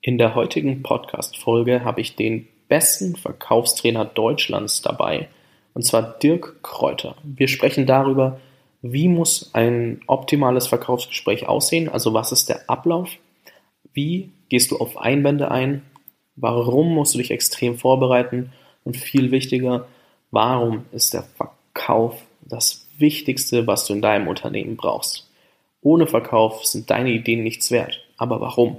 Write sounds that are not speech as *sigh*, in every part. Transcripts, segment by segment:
In der heutigen Podcast-Folge habe ich den besten Verkaufstrainer Deutschlands dabei, und zwar Dirk Kräuter. Wir sprechen darüber, wie muss ein optimales Verkaufsgespräch aussehen, also was ist der Ablauf, wie gehst du auf Einwände ein, warum musst du dich extrem vorbereiten und viel wichtiger, warum ist der Verkauf das Wichtigste, was du in deinem Unternehmen brauchst. Ohne Verkauf sind deine Ideen nichts wert. Aber warum?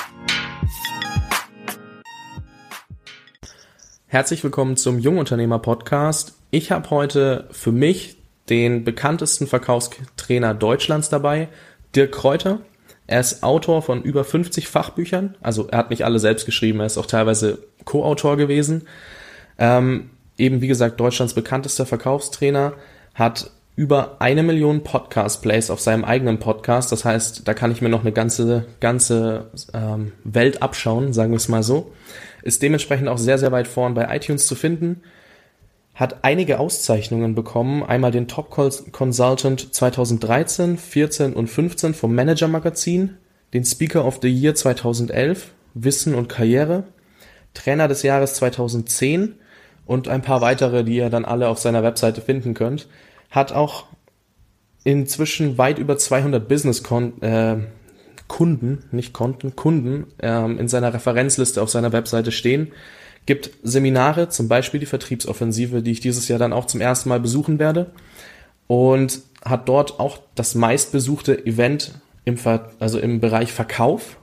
Herzlich willkommen zum Jungunternehmer Podcast. Ich habe heute für mich den bekanntesten Verkaufstrainer Deutschlands dabei, Dirk Kräuter. Er ist Autor von über 50 Fachbüchern. Also er hat nicht alle selbst geschrieben, er ist auch teilweise Co-Autor gewesen. Ähm, eben wie gesagt Deutschlands bekanntester Verkaufstrainer, hat über eine Million Podcast-Plays auf seinem eigenen Podcast. Das heißt, da kann ich mir noch eine ganze, ganze ähm, Welt abschauen, sagen wir es mal so. Ist dementsprechend auch sehr, sehr weit vorn bei iTunes zu finden. Hat einige Auszeichnungen bekommen. Einmal den Top Consultant 2013, 14 und 15 vom Manager Magazin. Den Speaker of the Year 2011, Wissen und Karriere. Trainer des Jahres 2010 und ein paar weitere, die ihr dann alle auf seiner Webseite finden könnt hat auch inzwischen weit über 200 Business -Kon äh, Kunden, nicht Konten, Kunden ähm, in seiner Referenzliste auf seiner Webseite stehen. Gibt Seminare, zum Beispiel die Vertriebsoffensive, die ich dieses Jahr dann auch zum ersten Mal besuchen werde. Und hat dort auch das meistbesuchte Event im, Ver also im Bereich Verkauf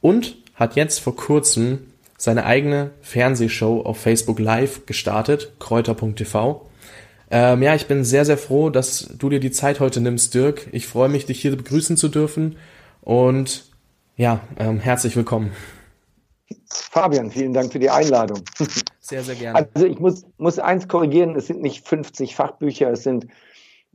und hat jetzt vor kurzem seine eigene Fernsehshow auf Facebook Live gestartet, kräuter.tv. Ähm, ja, ich bin sehr, sehr froh, dass du dir die Zeit heute nimmst, Dirk. Ich freue mich, dich hier begrüßen zu dürfen. Und ja, ähm, herzlich willkommen. Fabian, vielen Dank für die Einladung. Sehr, sehr gerne. Also ich muss, muss eins korrigieren, es sind nicht 50 Fachbücher, es sind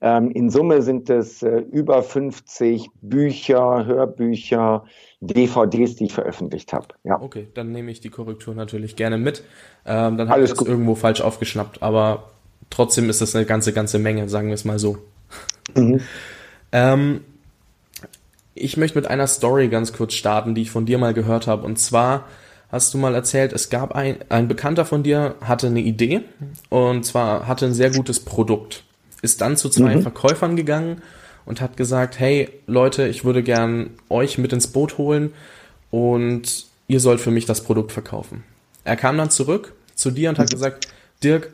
ähm, in Summe sind es äh, über 50 Bücher, Hörbücher, DVDs, die ich veröffentlicht habe. Ja. Okay, dann nehme ich die Korrektur natürlich gerne mit. Ähm, dann habe ich das irgendwo falsch aufgeschnappt, aber trotzdem ist das eine ganze, ganze Menge, sagen wir es mal so. Mhm. ähm, ich möchte mit einer Story ganz kurz starten, die ich von dir mal gehört habe. Und zwar hast du mal erzählt, es gab ein, ein Bekannter von dir, hatte eine Idee und zwar hatte ein sehr gutes Produkt. Ist dann zu zwei mhm. Verkäufern gegangen und hat gesagt, hey Leute, ich würde gern euch mit ins Boot holen und ihr sollt für mich das Produkt verkaufen. Er kam dann zurück zu dir und hat mhm. gesagt, Dirk,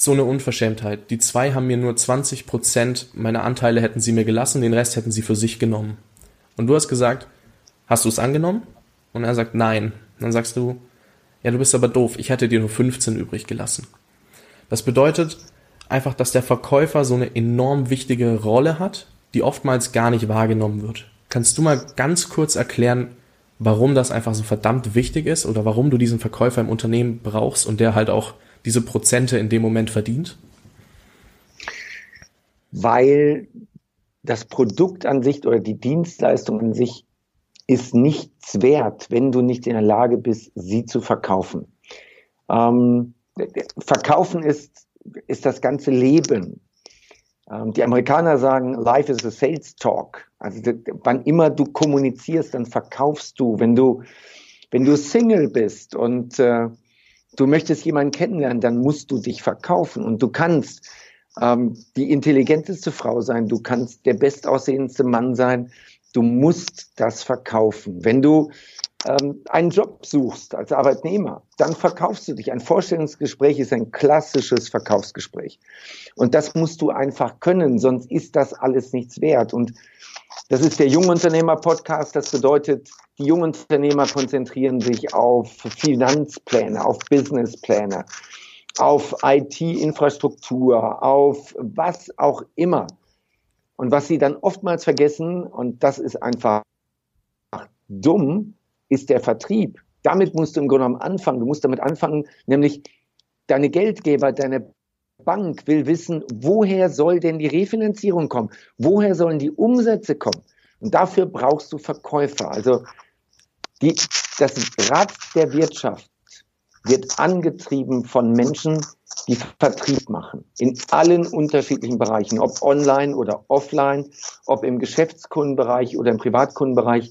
so eine Unverschämtheit. Die zwei haben mir nur 20 Prozent meiner Anteile hätten sie mir gelassen, den Rest hätten sie für sich genommen. Und du hast gesagt, hast du es angenommen? Und er sagt, nein. Dann sagst du, ja, du bist aber doof, ich hätte dir nur 15 übrig gelassen. Das bedeutet einfach, dass der Verkäufer so eine enorm wichtige Rolle hat, die oftmals gar nicht wahrgenommen wird. Kannst du mal ganz kurz erklären, warum das einfach so verdammt wichtig ist oder warum du diesen Verkäufer im Unternehmen brauchst und der halt auch diese Prozente in dem Moment verdient? Weil das Produkt an sich oder die Dienstleistung an sich ist nichts wert, wenn du nicht in der Lage bist, sie zu verkaufen. Ähm, verkaufen ist, ist das ganze Leben. Ähm, die Amerikaner sagen, Life is a sales talk. Also wann immer du kommunizierst, dann verkaufst du. Wenn du, wenn du Single bist und äh, du möchtest jemanden kennenlernen, dann musst du dich verkaufen und du kannst ähm, die intelligenteste Frau sein, du kannst der bestaussehendste Mann sein, du musst das verkaufen. Wenn du ähm, einen Job suchst als Arbeitnehmer, dann verkaufst du dich. Ein Vorstellungsgespräch ist ein klassisches Verkaufsgespräch. Und das musst du einfach können, sonst ist das alles nichts wert. Und das ist der Jungunternehmer-Podcast. Das bedeutet, die Jungunternehmer konzentrieren sich auf Finanzpläne, auf Businesspläne, auf IT-Infrastruktur, auf was auch immer. Und was sie dann oftmals vergessen, und das ist einfach dumm, ist der Vertrieb. damit musst du im Grunde genommen anfangen. Du musst damit anfangen, nämlich deine Geldgeber, deine Bank will wissen, woher soll denn die Refinanzierung kommen? Woher sollen die Umsätze kommen? Und dafür brauchst du Verkäufer. Also die, das Rad der Wirtschaft wird angetrieben von Menschen, die Vertrieb machen. In allen unterschiedlichen Bereichen, ob online oder offline, ob im Geschäftskundenbereich oder im Privatkundenbereich.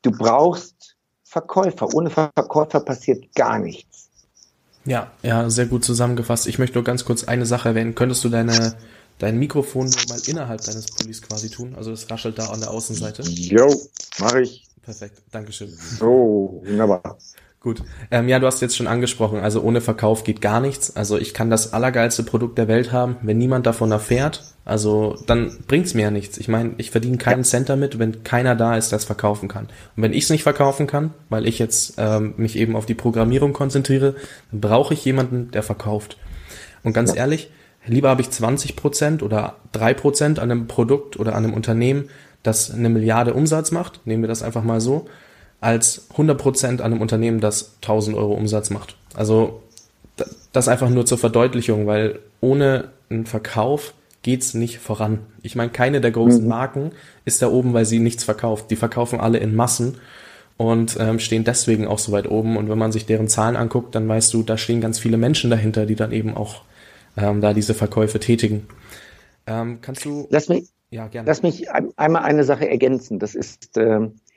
Du brauchst Verkäufer. Ohne Verkäufer passiert gar nichts. Ja, ja, sehr gut zusammengefasst. Ich möchte nur ganz kurz eine Sache erwähnen. Könntest du deine, dein Mikrofon nur mal innerhalb deines Pullis quasi tun? Also es raschelt da an der Außenseite. Jo, mache ich. Perfekt, Dankeschön. Oh, wunderbar. Gut. Ähm, ja, du hast jetzt schon angesprochen, also ohne Verkauf geht gar nichts. Also ich kann das allergeilste Produkt der Welt haben, wenn niemand davon erfährt, also dann bringt's mir ja nichts. Ich meine, ich verdiene keinen. Cent damit, wenn keiner da ist, der es verkaufen kann. Und wenn ich es nicht verkaufen kann, weil ich jetzt ähm, mich eben auf die Programmierung konzentriere, dann brauche ich jemanden, der verkauft. Und ganz ja. ehrlich, lieber habe ich 20% oder 3% an einem Produkt oder an einem Unternehmen, das eine Milliarde Umsatz macht, nehmen wir das einfach mal so, als 100% an einem Unternehmen, das 1000 Euro Umsatz macht. Also das einfach nur zur Verdeutlichung, weil ohne einen Verkauf geht's nicht voran. Ich meine, keine der großen mhm. Marken ist da oben, weil sie nichts verkauft. Die verkaufen alle in Massen und ähm, stehen deswegen auch so weit oben. Und wenn man sich deren Zahlen anguckt, dann weißt du, da stehen ganz viele Menschen dahinter, die dann eben auch ähm, da diese Verkäufe tätigen. Ähm, kannst du? Lass mich, ja, gerne. Lass mich einmal eine Sache ergänzen. Das ist, ähm, äh,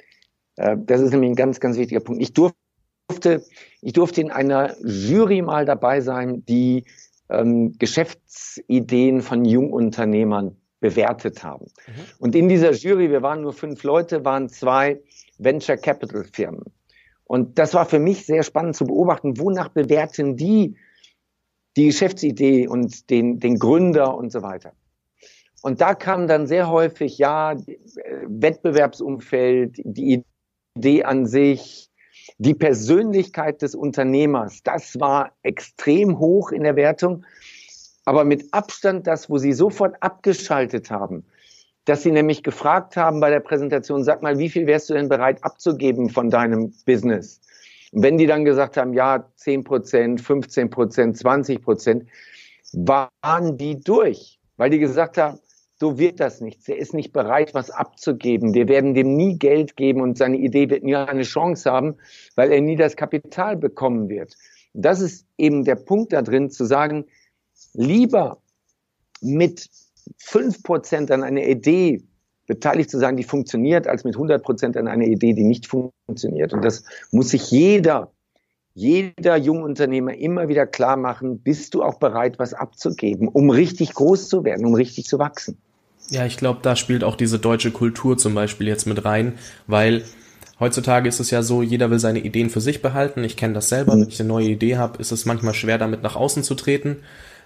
das ist nämlich ein ganz, ganz wichtiger Punkt. Ich durfte, ich durfte in einer Jury mal dabei sein, die ähm, Geschäftsideen von Jungunternehmern bewertet haben. Mhm. Und in dieser Jury, wir waren nur fünf Leute, waren zwei Venture Capital Firmen. Und das war für mich sehr spannend zu beobachten, wonach bewerten die die Geschäftsidee und den, den Gründer und so weiter. Und da kam dann sehr häufig, ja, Wettbewerbsumfeld, die Idee an sich, die Persönlichkeit des Unternehmers, das war extrem hoch in der Wertung, aber mit Abstand das, wo sie sofort abgeschaltet haben, dass sie nämlich gefragt haben bei der Präsentation, sag mal, wie viel wärst du denn bereit abzugeben von deinem Business? Und wenn die dann gesagt haben, ja, 10 Prozent, 15 Prozent, 20 Prozent, waren die durch, weil die gesagt haben, so wird das nichts. Er ist nicht bereit, was abzugeben. Wir werden dem nie Geld geben und seine Idee wird nie eine Chance haben, weil er nie das Kapital bekommen wird. Das ist eben der Punkt da drin, zu sagen, lieber mit fünf Prozent an einer Idee beteiligt zu sein, die funktioniert, als mit 100 Prozent an einer Idee, die nicht funktioniert. Und das muss sich jeder, jeder Jungunternehmer immer wieder klar machen, bist du auch bereit, was abzugeben, um richtig groß zu werden, um richtig zu wachsen. Ja, ich glaube, da spielt auch diese deutsche Kultur zum Beispiel jetzt mit rein, weil heutzutage ist es ja so, jeder will seine Ideen für sich behalten. Ich kenne das selber, mhm. wenn ich eine neue Idee habe, ist es manchmal schwer, damit nach außen zu treten.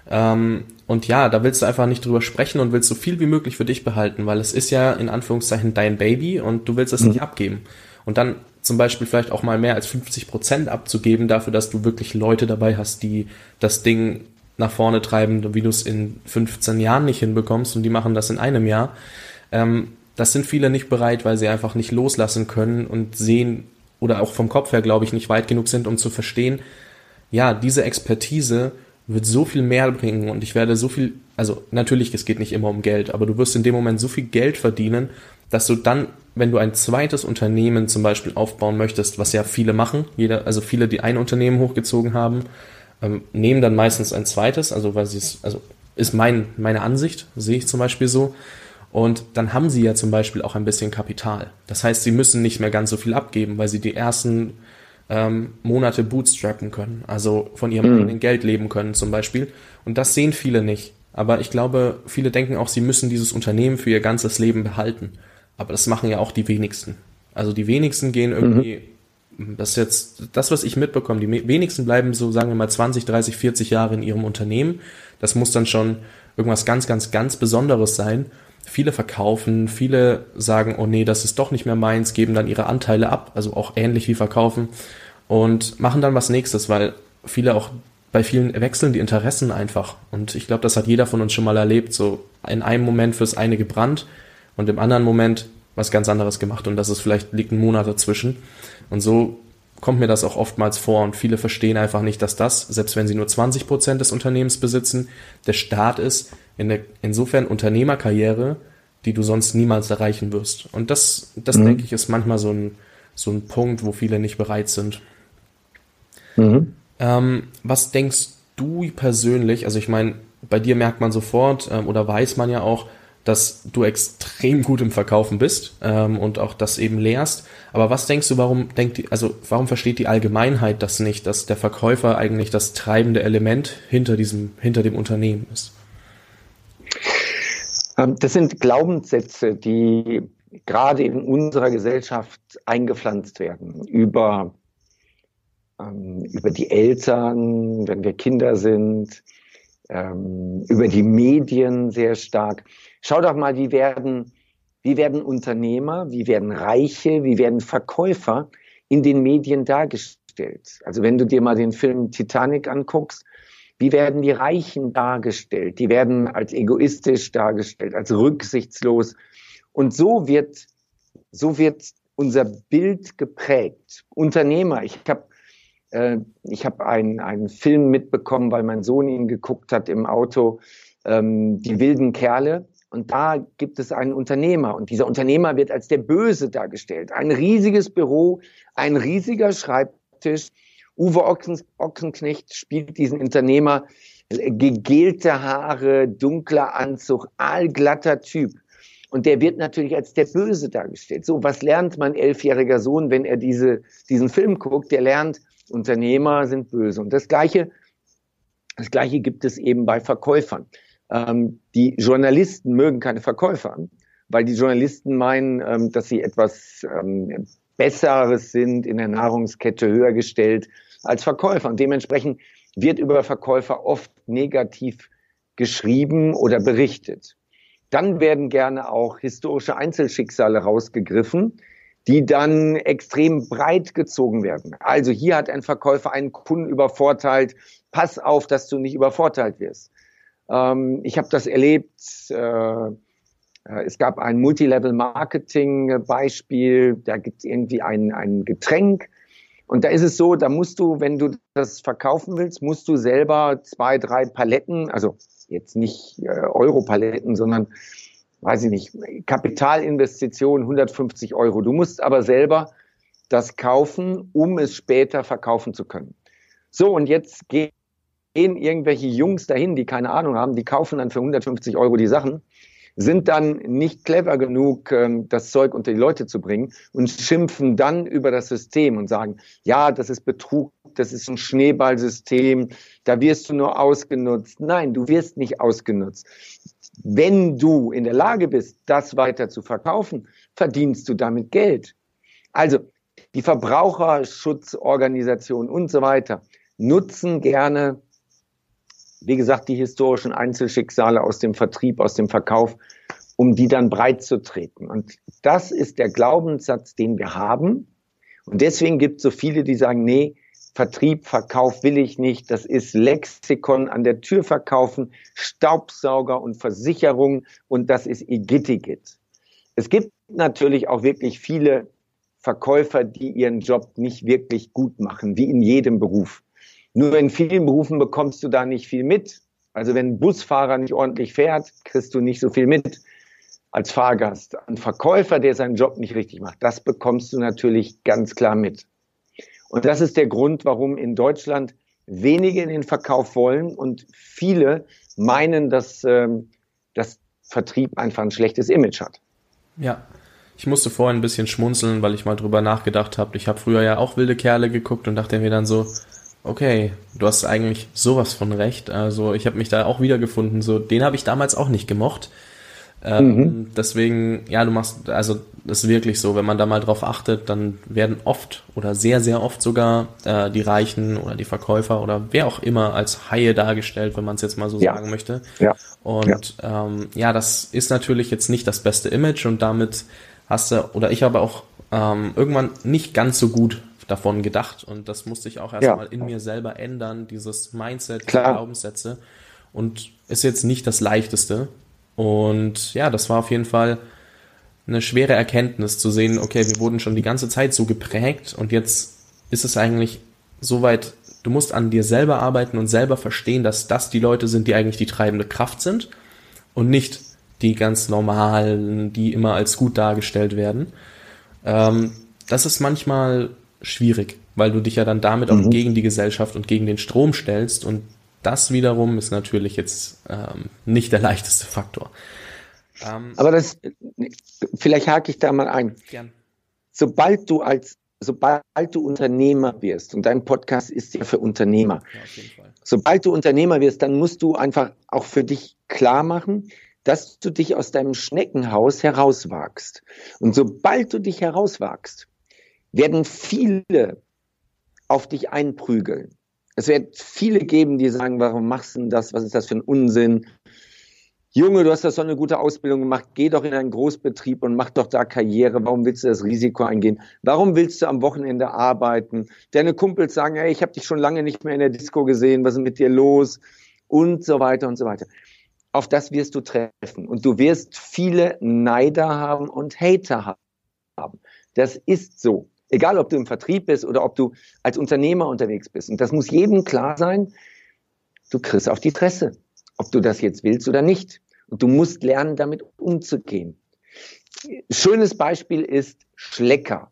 Ähm, und ja, da willst du einfach nicht drüber sprechen und willst so viel wie möglich für dich behalten, weil es ist ja in Anführungszeichen dein Baby und du willst es mhm. nicht abgeben. Und dann zum Beispiel vielleicht auch mal mehr als 50 Prozent abzugeben dafür, dass du wirklich Leute dabei hast, die das Ding nach vorne treiben, wie du es in 15 Jahren nicht hinbekommst und die machen das in einem Jahr. Ähm, das sind viele nicht bereit, weil sie einfach nicht loslassen können und sehen oder auch vom Kopf her, glaube ich, nicht weit genug sind, um zu verstehen, ja, diese Expertise wird so viel mehr bringen und ich werde so viel, also natürlich, es geht nicht immer um Geld, aber du wirst in dem Moment so viel Geld verdienen, dass du dann, wenn du ein zweites Unternehmen zum Beispiel aufbauen möchtest, was ja viele machen, jeder, also viele, die ein Unternehmen hochgezogen haben, ähm, nehmen dann meistens ein zweites, also weil sie es, also ist mein, meine Ansicht, sehe ich zum Beispiel so. Und dann haben sie ja zum Beispiel auch ein bisschen Kapital. Das heißt, sie müssen nicht mehr ganz so viel abgeben, weil sie die ersten ähm, Monate bootstrappen können, also von ihrem mhm. eigenen Geld leben können zum Beispiel. Und das sehen viele nicht. Aber ich glaube, viele denken auch, sie müssen dieses Unternehmen für ihr ganzes Leben behalten. Aber das machen ja auch die wenigsten. Also die wenigsten gehen irgendwie mhm das ist jetzt das, was ich mitbekomme. Die wenigsten bleiben so, sagen wir mal, 20, 30, 40 Jahre in ihrem Unternehmen. Das muss dann schon irgendwas ganz, ganz, ganz Besonderes sein. Viele verkaufen, viele sagen, oh nee, das ist doch nicht mehr meins, geben dann ihre Anteile ab, also auch ähnlich wie verkaufen und machen dann was nächstes, weil viele auch bei vielen wechseln die Interessen einfach. Und ich glaube, das hat jeder von uns schon mal erlebt. So in einem Moment fürs eine gebrannt und im anderen Moment was ganz anderes gemacht. Und das ist vielleicht liegt ein Monat dazwischen. Und so kommt mir das auch oftmals vor und viele verstehen einfach nicht, dass das, selbst wenn sie nur 20 Prozent des Unternehmens besitzen, der Start ist in der insofern Unternehmerkarriere, die du sonst niemals erreichen wirst. Und das, das mhm. denke ich, ist manchmal so ein, so ein Punkt, wo viele nicht bereit sind. Mhm. Ähm, was denkst du persönlich, also ich meine, bei dir merkt man sofort ähm, oder weiß man ja auch, dass du extrem gut im Verkaufen bist ähm, und auch das eben lehrst. Aber was denkst du, warum denkt die, also warum versteht die Allgemeinheit das nicht, dass der Verkäufer eigentlich das treibende Element hinter diesem, hinter dem Unternehmen ist? Ähm, das sind Glaubenssätze, die gerade in unserer Gesellschaft eingepflanzt werden über, ähm, über die Eltern, wenn wir Kinder sind, ähm, über die Medien sehr stark. Schau doch mal, wie werden, wie werden Unternehmer, wie werden Reiche, wie werden Verkäufer in den Medien dargestellt. Also wenn du dir mal den Film Titanic anguckst, wie werden die Reichen dargestellt? Die werden als egoistisch dargestellt, als rücksichtslos. Und so wird, so wird unser Bild geprägt. Unternehmer, ich habe äh, ich habe einen, einen Film mitbekommen, weil mein Sohn ihn geguckt hat im Auto, ähm, Die wilden Kerle. Und da gibt es einen Unternehmer und dieser Unternehmer wird als der Böse dargestellt. Ein riesiges Büro, ein riesiger Schreibtisch. Uwe Ochsen, Ochsenknecht spielt diesen Unternehmer, gegelte Haare, dunkler Anzug, allglatter Typ. Und der wird natürlich als der Böse dargestellt. So, was lernt mein elfjähriger Sohn, wenn er diese, diesen Film guckt? Der lernt, Unternehmer sind böse. Und das Gleiche, das Gleiche gibt es eben bei Verkäufern. Ähm, die Journalisten mögen keine Verkäufer, weil die Journalisten meinen, ähm, dass sie etwas ähm, Besseres sind, in der Nahrungskette höher gestellt als Verkäufer. Und dementsprechend wird über Verkäufer oft negativ geschrieben oder berichtet. Dann werden gerne auch historische Einzelschicksale rausgegriffen, die dann extrem breit gezogen werden. Also hier hat ein Verkäufer einen Kunden übervorteilt. Pass auf, dass du nicht übervorteilt wirst. Ähm, ich habe das erlebt. Äh, es gab ein Multilevel-Marketing-Beispiel. Da gibt es irgendwie ein, ein Getränk. Und da ist es so, da musst du, wenn du das verkaufen willst, musst du selber zwei, drei Paletten, also jetzt nicht äh, Euro-Paletten, sondern weiß ich nicht, Kapitalinvestition 150 Euro. Du musst aber selber das kaufen, um es später verkaufen zu können. So, und jetzt gehen irgendwelche Jungs dahin, die keine Ahnung haben, die kaufen dann für 150 Euro die Sachen, sind dann nicht clever genug, ähm, das Zeug unter die Leute zu bringen und schimpfen dann über das System und sagen, ja, das ist Betrug, das ist ein Schneeballsystem, da wirst du nur ausgenutzt. Nein, du wirst nicht ausgenutzt. Wenn du in der Lage bist, das weiter zu verkaufen, verdienst du damit Geld. Also die Verbraucherschutzorganisationen und so weiter nutzen gerne, wie gesagt, die historischen Einzelschicksale aus dem Vertrieb, aus dem Verkauf, um die dann breit zu treten. Und das ist der Glaubenssatz, den wir haben. Und deswegen gibt es so viele, die sagen, nee, Vertrieb, Verkauf will ich nicht. Das ist Lexikon an der Tür verkaufen, Staubsauger und Versicherung und das ist Igittigit. Es gibt natürlich auch wirklich viele Verkäufer, die ihren Job nicht wirklich gut machen, wie in jedem Beruf. Nur in vielen Berufen bekommst du da nicht viel mit. Also wenn ein Busfahrer nicht ordentlich fährt, kriegst du nicht so viel mit als Fahrgast. Ein Verkäufer, der seinen Job nicht richtig macht, das bekommst du natürlich ganz klar mit. Und das ist der Grund, warum in Deutschland wenige in den Verkauf wollen und viele meinen, dass, ähm, dass Vertrieb einfach ein schlechtes Image hat. Ja, ich musste vorhin ein bisschen schmunzeln, weil ich mal drüber nachgedacht habe. Ich habe früher ja auch wilde Kerle geguckt und dachte mir dann so, okay, du hast eigentlich sowas von recht. Also ich habe mich da auch wiedergefunden. So, den habe ich damals auch nicht gemocht. Ähm, mhm. Deswegen, ja, du machst, also das ist wirklich so, wenn man da mal drauf achtet, dann werden oft oder sehr, sehr oft sogar äh, die Reichen oder die Verkäufer oder wer auch immer als Haie dargestellt, wenn man es jetzt mal so ja. sagen möchte. Ja. Und ja. Ähm, ja, das ist natürlich jetzt nicht das beste Image und damit hast du, oder ich habe auch ähm, irgendwann nicht ganz so gut davon gedacht und das musste ich auch erstmal ja. in mir selber ändern, dieses Mindset, diese Glaubenssätze und ist jetzt nicht das leichteste, und ja, das war auf jeden Fall eine schwere Erkenntnis zu sehen, okay, wir wurden schon die ganze Zeit so geprägt und jetzt ist es eigentlich soweit, du musst an dir selber arbeiten und selber verstehen, dass das die Leute sind, die eigentlich die treibende Kraft sind und nicht die ganz normalen, die immer als gut dargestellt werden. Ähm, das ist manchmal schwierig, weil du dich ja dann damit mhm. auch gegen die Gesellschaft und gegen den Strom stellst und das wiederum ist natürlich jetzt ähm, nicht der leichteste Faktor. Ähm, Aber das, vielleicht hake ich da mal ein. Gern. Sobald du als, sobald du Unternehmer wirst, und dein Podcast ist ja für Unternehmer, ja, sobald du Unternehmer wirst, dann musst du einfach auch für dich klar machen, dass du dich aus deinem Schneckenhaus herauswagst. Und sobald du dich herauswagst, werden viele auf dich einprügeln. Es wird viele geben, die sagen, warum machst du denn das? Was ist das für ein Unsinn? Junge, du hast doch so eine gute Ausbildung gemacht, geh doch in einen Großbetrieb und mach doch da Karriere. Warum willst du das Risiko eingehen? Warum willst du am Wochenende arbeiten? Deine Kumpels sagen, ey, ich habe dich schon lange nicht mehr in der Disco gesehen, was ist mit dir los? Und so weiter und so weiter. Auf das wirst du treffen. Und du wirst viele Neider haben und Hater haben. Das ist so. Egal, ob du im Vertrieb bist oder ob du als Unternehmer unterwegs bist. Und das muss jedem klar sein. Du kriegst auf die Tresse, ob du das jetzt willst oder nicht. Und du musst lernen, damit umzugehen. Schönes Beispiel ist Schlecker.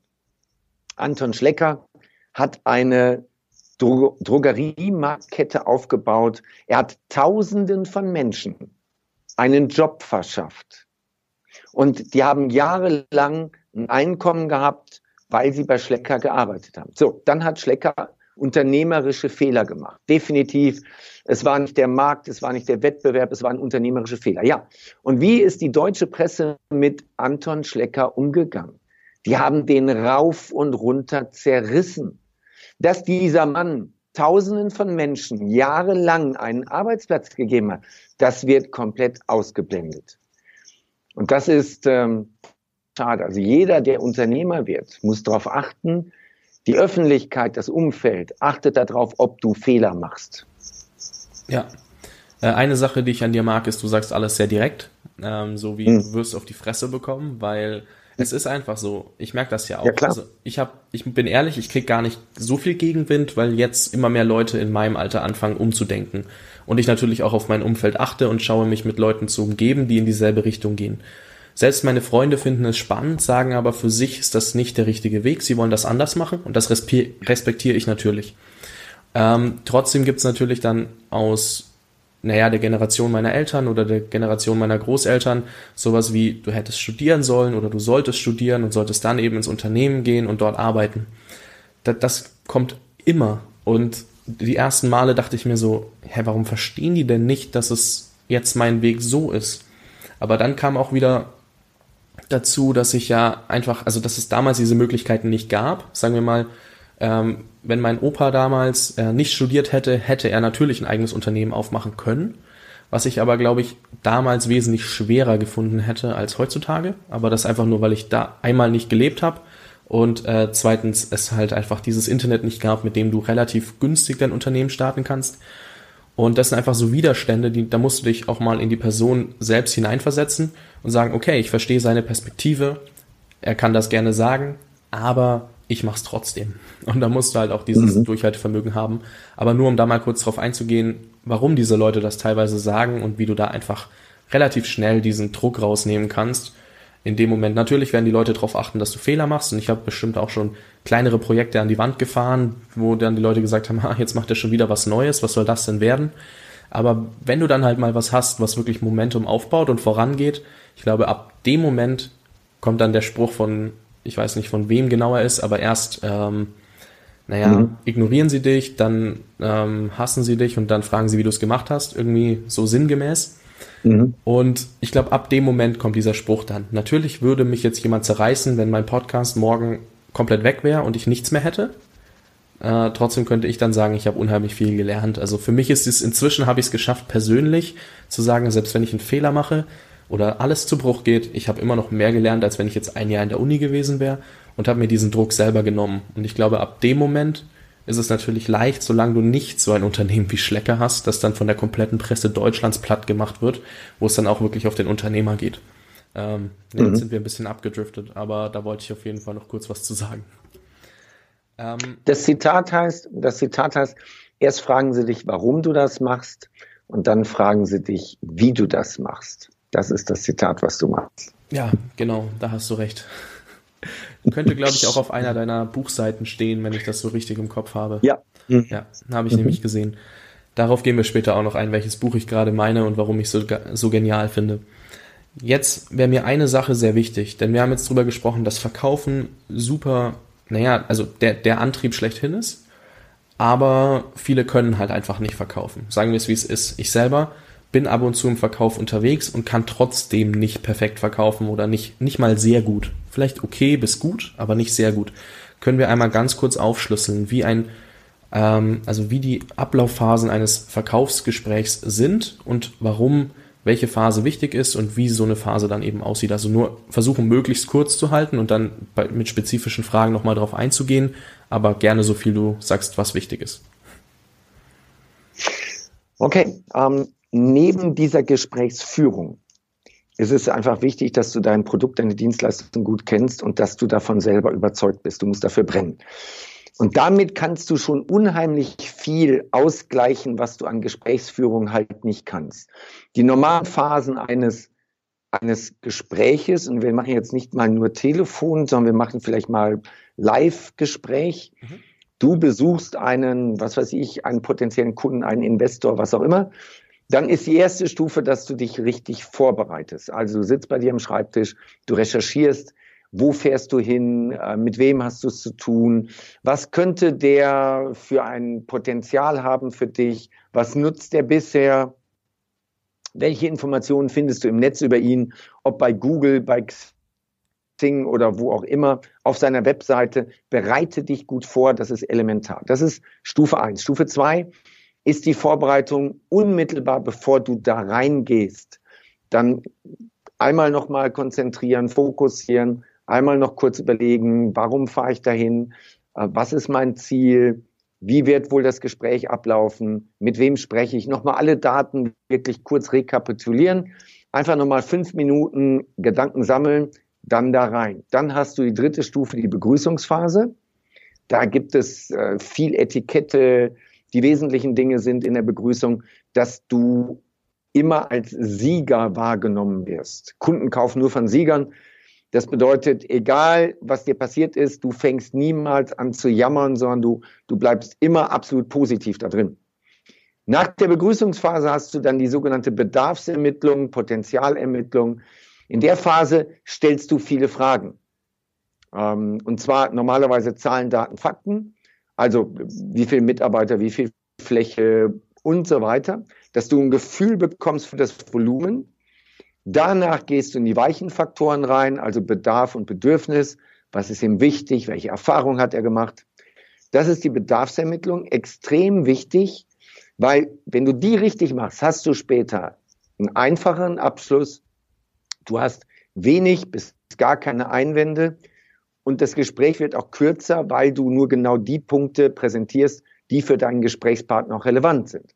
Anton Schlecker hat eine Dro Drogeriemarktkette aufgebaut. Er hat Tausenden von Menschen einen Job verschafft. Und die haben jahrelang ein Einkommen gehabt, weil sie bei Schlecker gearbeitet haben. So, dann hat Schlecker unternehmerische Fehler gemacht. Definitiv. Es war nicht der Markt, es war nicht der Wettbewerb, es waren unternehmerische Fehler. Ja. Und wie ist die deutsche Presse mit Anton Schlecker umgegangen? Die haben den rauf und runter zerrissen. Dass dieser Mann Tausenden von Menschen jahrelang einen Arbeitsplatz gegeben hat, das wird komplett ausgeblendet. Und das ist ähm, schade. Also jeder, der Unternehmer wird, muss darauf achten, die Öffentlichkeit, das Umfeld, achtet darauf, ob du Fehler machst. Ja. Äh, eine Sache, die ich an dir mag, ist, du sagst alles sehr direkt, ähm, so wie hm. du wirst auf die Fresse bekommen, weil es ist einfach so. Ich merke das ja auch. Ja, klar. Also ich habe, ich bin ehrlich, ich krieg gar nicht so viel Gegenwind, weil jetzt immer mehr Leute in meinem Alter anfangen umzudenken und ich natürlich auch auf mein Umfeld achte und schaue mich mit Leuten zu umgeben, die in dieselbe Richtung gehen. Selbst meine Freunde finden es spannend, sagen aber für sich ist das nicht der richtige Weg. Sie wollen das anders machen und das respektiere ich natürlich. Ähm, trotzdem gibt's natürlich dann aus, naja, der Generation meiner Eltern oder der Generation meiner Großeltern sowas wie, du hättest studieren sollen oder du solltest studieren und solltest dann eben ins Unternehmen gehen und dort arbeiten. Das, das kommt immer. Und die ersten Male dachte ich mir so, hä, warum verstehen die denn nicht, dass es jetzt mein Weg so ist? Aber dann kam auch wieder dazu, dass ich ja einfach, also dass es damals diese Möglichkeiten nicht gab. Sagen wir mal, ähm, wenn mein Opa damals äh, nicht studiert hätte, hätte er natürlich ein eigenes Unternehmen aufmachen können. Was ich aber, glaube ich, damals wesentlich schwerer gefunden hätte als heutzutage. Aber das einfach nur, weil ich da einmal nicht gelebt habe und äh, zweitens es halt einfach dieses Internet nicht gab, mit dem du relativ günstig dein Unternehmen starten kannst. Und das sind einfach so Widerstände, die, da musst du dich auch mal in die Person selbst hineinversetzen und sagen, okay, ich verstehe seine Perspektive, er kann das gerne sagen, aber ich mach's trotzdem. *laughs* Und da musst du halt auch dieses mhm. Durchhaltevermögen haben. Aber nur um da mal kurz drauf einzugehen, warum diese Leute das teilweise sagen und wie du da einfach relativ schnell diesen Druck rausnehmen kannst in dem Moment. Natürlich werden die Leute darauf achten, dass du Fehler machst. Und ich habe bestimmt auch schon kleinere Projekte an die Wand gefahren, wo dann die Leute gesagt haben, *laughs* ha, jetzt macht er schon wieder was Neues, was soll das denn werden? Aber wenn du dann halt mal was hast, was wirklich Momentum aufbaut und vorangeht, ich glaube, ab dem Moment kommt dann der Spruch von, ich weiß nicht von wem genau er ist, aber erst, ähm, naja, mhm. ignorieren sie dich, dann ähm, hassen sie dich und dann fragen sie, wie du es gemacht hast, irgendwie so sinngemäß. Mhm. Und ich glaube, ab dem Moment kommt dieser Spruch dann. Natürlich würde mich jetzt jemand zerreißen, wenn mein Podcast morgen komplett weg wäre und ich nichts mehr hätte. Äh, trotzdem könnte ich dann sagen, ich habe unheimlich viel gelernt. Also für mich ist es inzwischen habe ich es geschafft, persönlich zu sagen, selbst wenn ich einen Fehler mache oder alles zu Bruch geht, ich habe immer noch mehr gelernt, als wenn ich jetzt ein Jahr in der Uni gewesen wäre und habe mir diesen Druck selber genommen. Und ich glaube, ab dem Moment ist es natürlich leicht, solange du nicht so ein Unternehmen wie Schlecker hast, das dann von der kompletten Presse Deutschlands platt gemacht wird, wo es dann auch wirklich auf den Unternehmer geht. Ähm, mhm. Jetzt sind wir ein bisschen abgedriftet, aber da wollte ich auf jeden Fall noch kurz was zu sagen. Ähm, das Zitat heißt, das Zitat heißt, erst fragen sie dich, warum du das machst, und dann fragen sie dich, wie du das machst. Das ist das Zitat, was du machst. Ja, genau, da hast du recht. Könnte, glaube ich, auch *laughs* auf einer deiner Buchseiten stehen, wenn ich das so richtig im Kopf habe. Ja. Mhm. Ja, habe ich mhm. nämlich gesehen. Darauf gehen wir später auch noch ein, welches Buch ich gerade meine und warum ich so, so genial finde. Jetzt wäre mir eine Sache sehr wichtig, denn wir haben jetzt drüber gesprochen, dass Verkaufen super, naja, also der, der Antrieb schlechthin ist, aber viele können halt einfach nicht verkaufen. Sagen wir es, wie es ist. Ich selber bin ab und zu im Verkauf unterwegs und kann trotzdem nicht perfekt verkaufen oder nicht, nicht mal sehr gut. Vielleicht okay bis gut, aber nicht sehr gut. Können wir einmal ganz kurz aufschlüsseln, wie ein, ähm, also wie die Ablaufphasen eines Verkaufsgesprächs sind und warum welche Phase wichtig ist und wie so eine Phase dann eben aussieht. Also nur versuchen, möglichst kurz zu halten und dann bei, mit spezifischen Fragen nochmal drauf einzugehen, aber gerne so viel du sagst, was wichtig ist. Okay, ähm, neben dieser Gesprächsführung ist es einfach wichtig, dass du dein Produkt, deine Dienstleistung gut kennst und dass du davon selber überzeugt bist. Du musst dafür brennen. Und damit kannst du schon unheimlich viel ausgleichen, was du an Gesprächsführung halt nicht kannst. Die normalen Phasen eines, eines Gespräches, und wir machen jetzt nicht mal nur Telefon, sondern wir machen vielleicht mal Live-Gespräch. Mhm. Du besuchst einen, was weiß ich, einen potenziellen Kunden, einen Investor, was auch immer. Dann ist die erste Stufe, dass du dich richtig vorbereitest. Also du sitzt bei dir am Schreibtisch, du recherchierst, wo fährst du hin? Äh, mit wem hast du es zu tun? Was könnte der für ein Potenzial haben für dich? Was nutzt der bisher? Welche Informationen findest du im Netz über ihn? Ob bei Google, bei Xing oder wo auch immer, auf seiner Webseite. Bereite dich gut vor, das ist elementar. Das ist Stufe eins. Stufe zwei ist die Vorbereitung unmittelbar, bevor du da reingehst. Dann einmal nochmal konzentrieren, fokussieren, einmal noch kurz überlegen, warum fahre ich dahin, äh, was ist mein Ziel, wie wird wohl das Gespräch ablaufen, mit wem spreche ich, nochmal alle Daten wirklich kurz rekapitulieren, einfach nochmal fünf Minuten Gedanken sammeln, dann da rein. Dann hast du die dritte Stufe, die Begrüßungsphase. Da gibt es äh, viel Etikette. Die wesentlichen Dinge sind in der Begrüßung, dass du immer als Sieger wahrgenommen wirst. Kunden kaufen nur von Siegern. Das bedeutet, egal was dir passiert ist, du fängst niemals an zu jammern, sondern du, du bleibst immer absolut positiv da drin. Nach der Begrüßungsphase hast du dann die sogenannte Bedarfsermittlung, Potenzialermittlung. In der Phase stellst du viele Fragen. Ähm, und zwar normalerweise Zahlen, Daten, Fakten. Also wie viele Mitarbeiter, wie viel Fläche und so weiter. Dass du ein Gefühl bekommst für das Volumen Danach gehst du in die weichen Faktoren rein, also Bedarf und Bedürfnis. Was ist ihm wichtig? Welche Erfahrung hat er gemacht? Das ist die Bedarfsermittlung, extrem wichtig, weil wenn du die richtig machst, hast du später einen einfacheren Abschluss. Du hast wenig bis gar keine Einwände und das Gespräch wird auch kürzer, weil du nur genau die Punkte präsentierst, die für deinen Gesprächspartner auch relevant sind.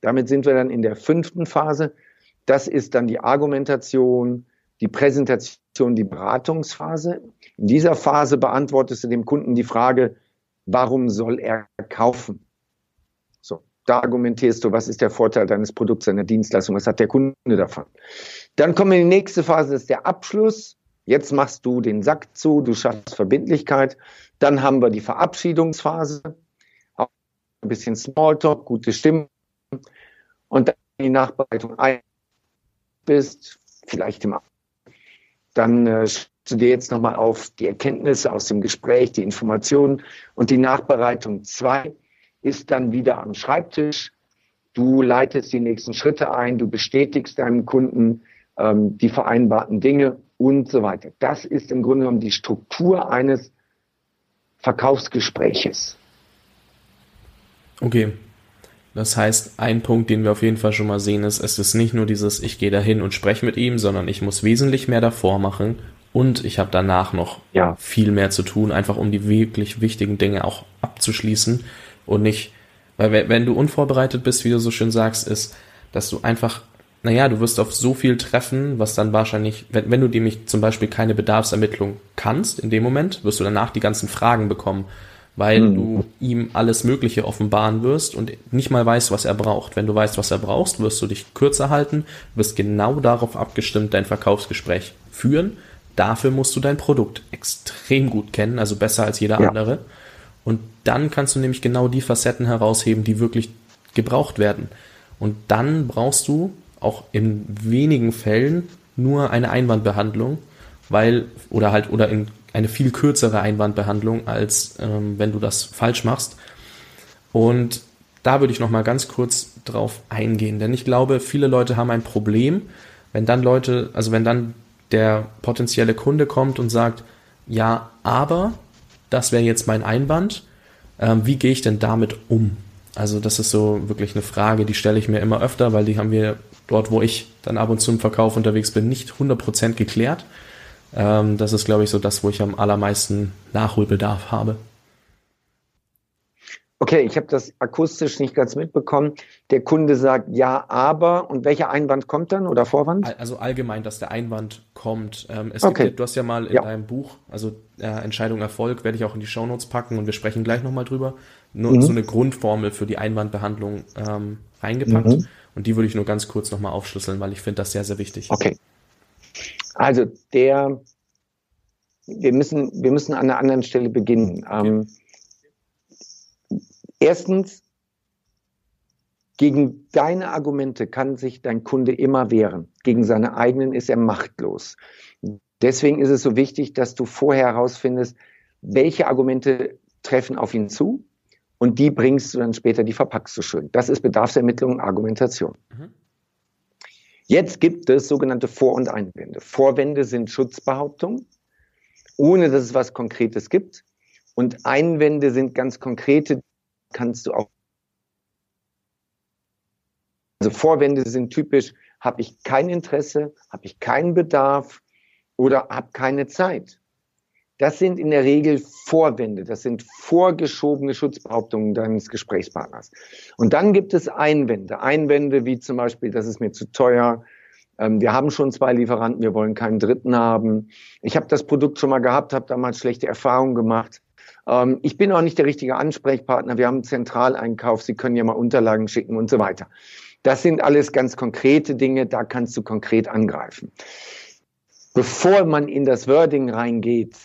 Damit sind wir dann in der fünften Phase, das ist dann die Argumentation, die Präsentation, die Beratungsphase. In dieser Phase beantwortest du dem Kunden die Frage, warum soll er kaufen? So, da argumentierst du, was ist der Vorteil deines Produkts, deiner Dienstleistung, was hat der Kunde davon? Dann kommen wir in die nächste Phase, das ist der Abschluss. Jetzt machst du den Sack zu, du schaffst Verbindlichkeit. Dann haben wir die Verabschiedungsphase, auch ein bisschen Smalltalk, gute Stimmung und dann die Nachbereitung ein bist, vielleicht im dann äh, du dir jetzt nochmal auf die Erkenntnisse aus dem Gespräch, die Informationen und die Nachbereitung. Zwei ist dann wieder am Schreibtisch. Du leitest die nächsten Schritte ein, du bestätigst deinem Kunden ähm, die vereinbarten Dinge und so weiter. Das ist im Grunde genommen die Struktur eines Verkaufsgespräches. Okay, das heißt, ein Punkt, den wir auf jeden Fall schon mal sehen, ist, es ist nicht nur dieses, ich gehe dahin und spreche mit ihm, sondern ich muss wesentlich mehr davor machen und ich habe danach noch ja. viel mehr zu tun, einfach um die wirklich wichtigen Dinge auch abzuschließen und nicht, weil wenn du unvorbereitet bist, wie du so schön sagst, ist, dass du einfach, naja, du wirst auf so viel treffen, was dann wahrscheinlich, wenn, wenn du nämlich zum Beispiel keine Bedarfsermittlung kannst in dem Moment, wirst du danach die ganzen Fragen bekommen weil mhm. du ihm alles Mögliche offenbaren wirst und nicht mal weißt, was er braucht. Wenn du weißt, was er braucht, wirst du dich kürzer halten, wirst genau darauf abgestimmt dein Verkaufsgespräch führen. Dafür musst du dein Produkt extrem gut kennen, also besser als jeder ja. andere. Und dann kannst du nämlich genau die Facetten herausheben, die wirklich gebraucht werden. Und dann brauchst du auch in wenigen Fällen nur eine Einwandbehandlung, weil, oder halt, oder in eine viel kürzere Einwandbehandlung, als ähm, wenn du das falsch machst. Und da würde ich noch mal ganz kurz drauf eingehen, denn ich glaube, viele Leute haben ein Problem, wenn dann Leute, also wenn dann der potenzielle Kunde kommt und sagt, ja, aber das wäre jetzt mein Einwand, ähm, wie gehe ich denn damit um? Also das ist so wirklich eine Frage, die stelle ich mir immer öfter, weil die haben wir dort, wo ich dann ab und zu im Verkauf unterwegs bin, nicht 100% geklärt. Ähm, das ist, glaube ich, so das, wo ich am allermeisten Nachholbedarf habe. Okay, ich habe das akustisch nicht ganz mitbekommen. Der Kunde sagt ja, aber und welcher Einwand kommt dann oder Vorwand? Also allgemein, dass der Einwand kommt. Ähm, es okay. gibt, du hast ja mal in ja. deinem Buch, also äh, Entscheidung Erfolg, werde ich auch in die Shownotes packen und wir sprechen gleich nochmal drüber, nur mhm. so eine Grundformel für die Einwandbehandlung ähm, reingepackt. Mhm. Und die würde ich nur ganz kurz nochmal aufschlüsseln, weil ich finde das sehr, sehr wichtig. Okay. Also der, wir müssen, wir müssen an einer anderen Stelle beginnen. Ähm, erstens, gegen deine Argumente kann sich dein Kunde immer wehren. Gegen seine eigenen ist er machtlos. Deswegen ist es so wichtig, dass du vorher herausfindest, welche Argumente treffen auf ihn zu und die bringst du dann später, die verpackst du schön. Das ist Bedarfsermittlung und Argumentation. Mhm. Jetzt gibt es sogenannte Vor- und Einwände. Vorwände sind Schutzbehauptungen, ohne dass es was Konkretes gibt. Und Einwände sind ganz konkrete, kannst du auch. Also Vorwände sind typisch, habe ich kein Interesse, habe ich keinen Bedarf oder habe keine Zeit. Das sind in der Regel Vorwände, das sind vorgeschobene Schutzbehauptungen deines Gesprächspartners. Und dann gibt es Einwände. Einwände wie zum Beispiel, das ist mir zu teuer, ähm, wir haben schon zwei Lieferanten, wir wollen keinen dritten haben. Ich habe das Produkt schon mal gehabt, habe damals schlechte Erfahrungen gemacht. Ähm, ich bin auch nicht der richtige Ansprechpartner. Wir haben Zentraleinkauf, Sie können ja mal Unterlagen schicken und so weiter. Das sind alles ganz konkrete Dinge, da kannst du konkret angreifen. Bevor man in das Wording reingeht,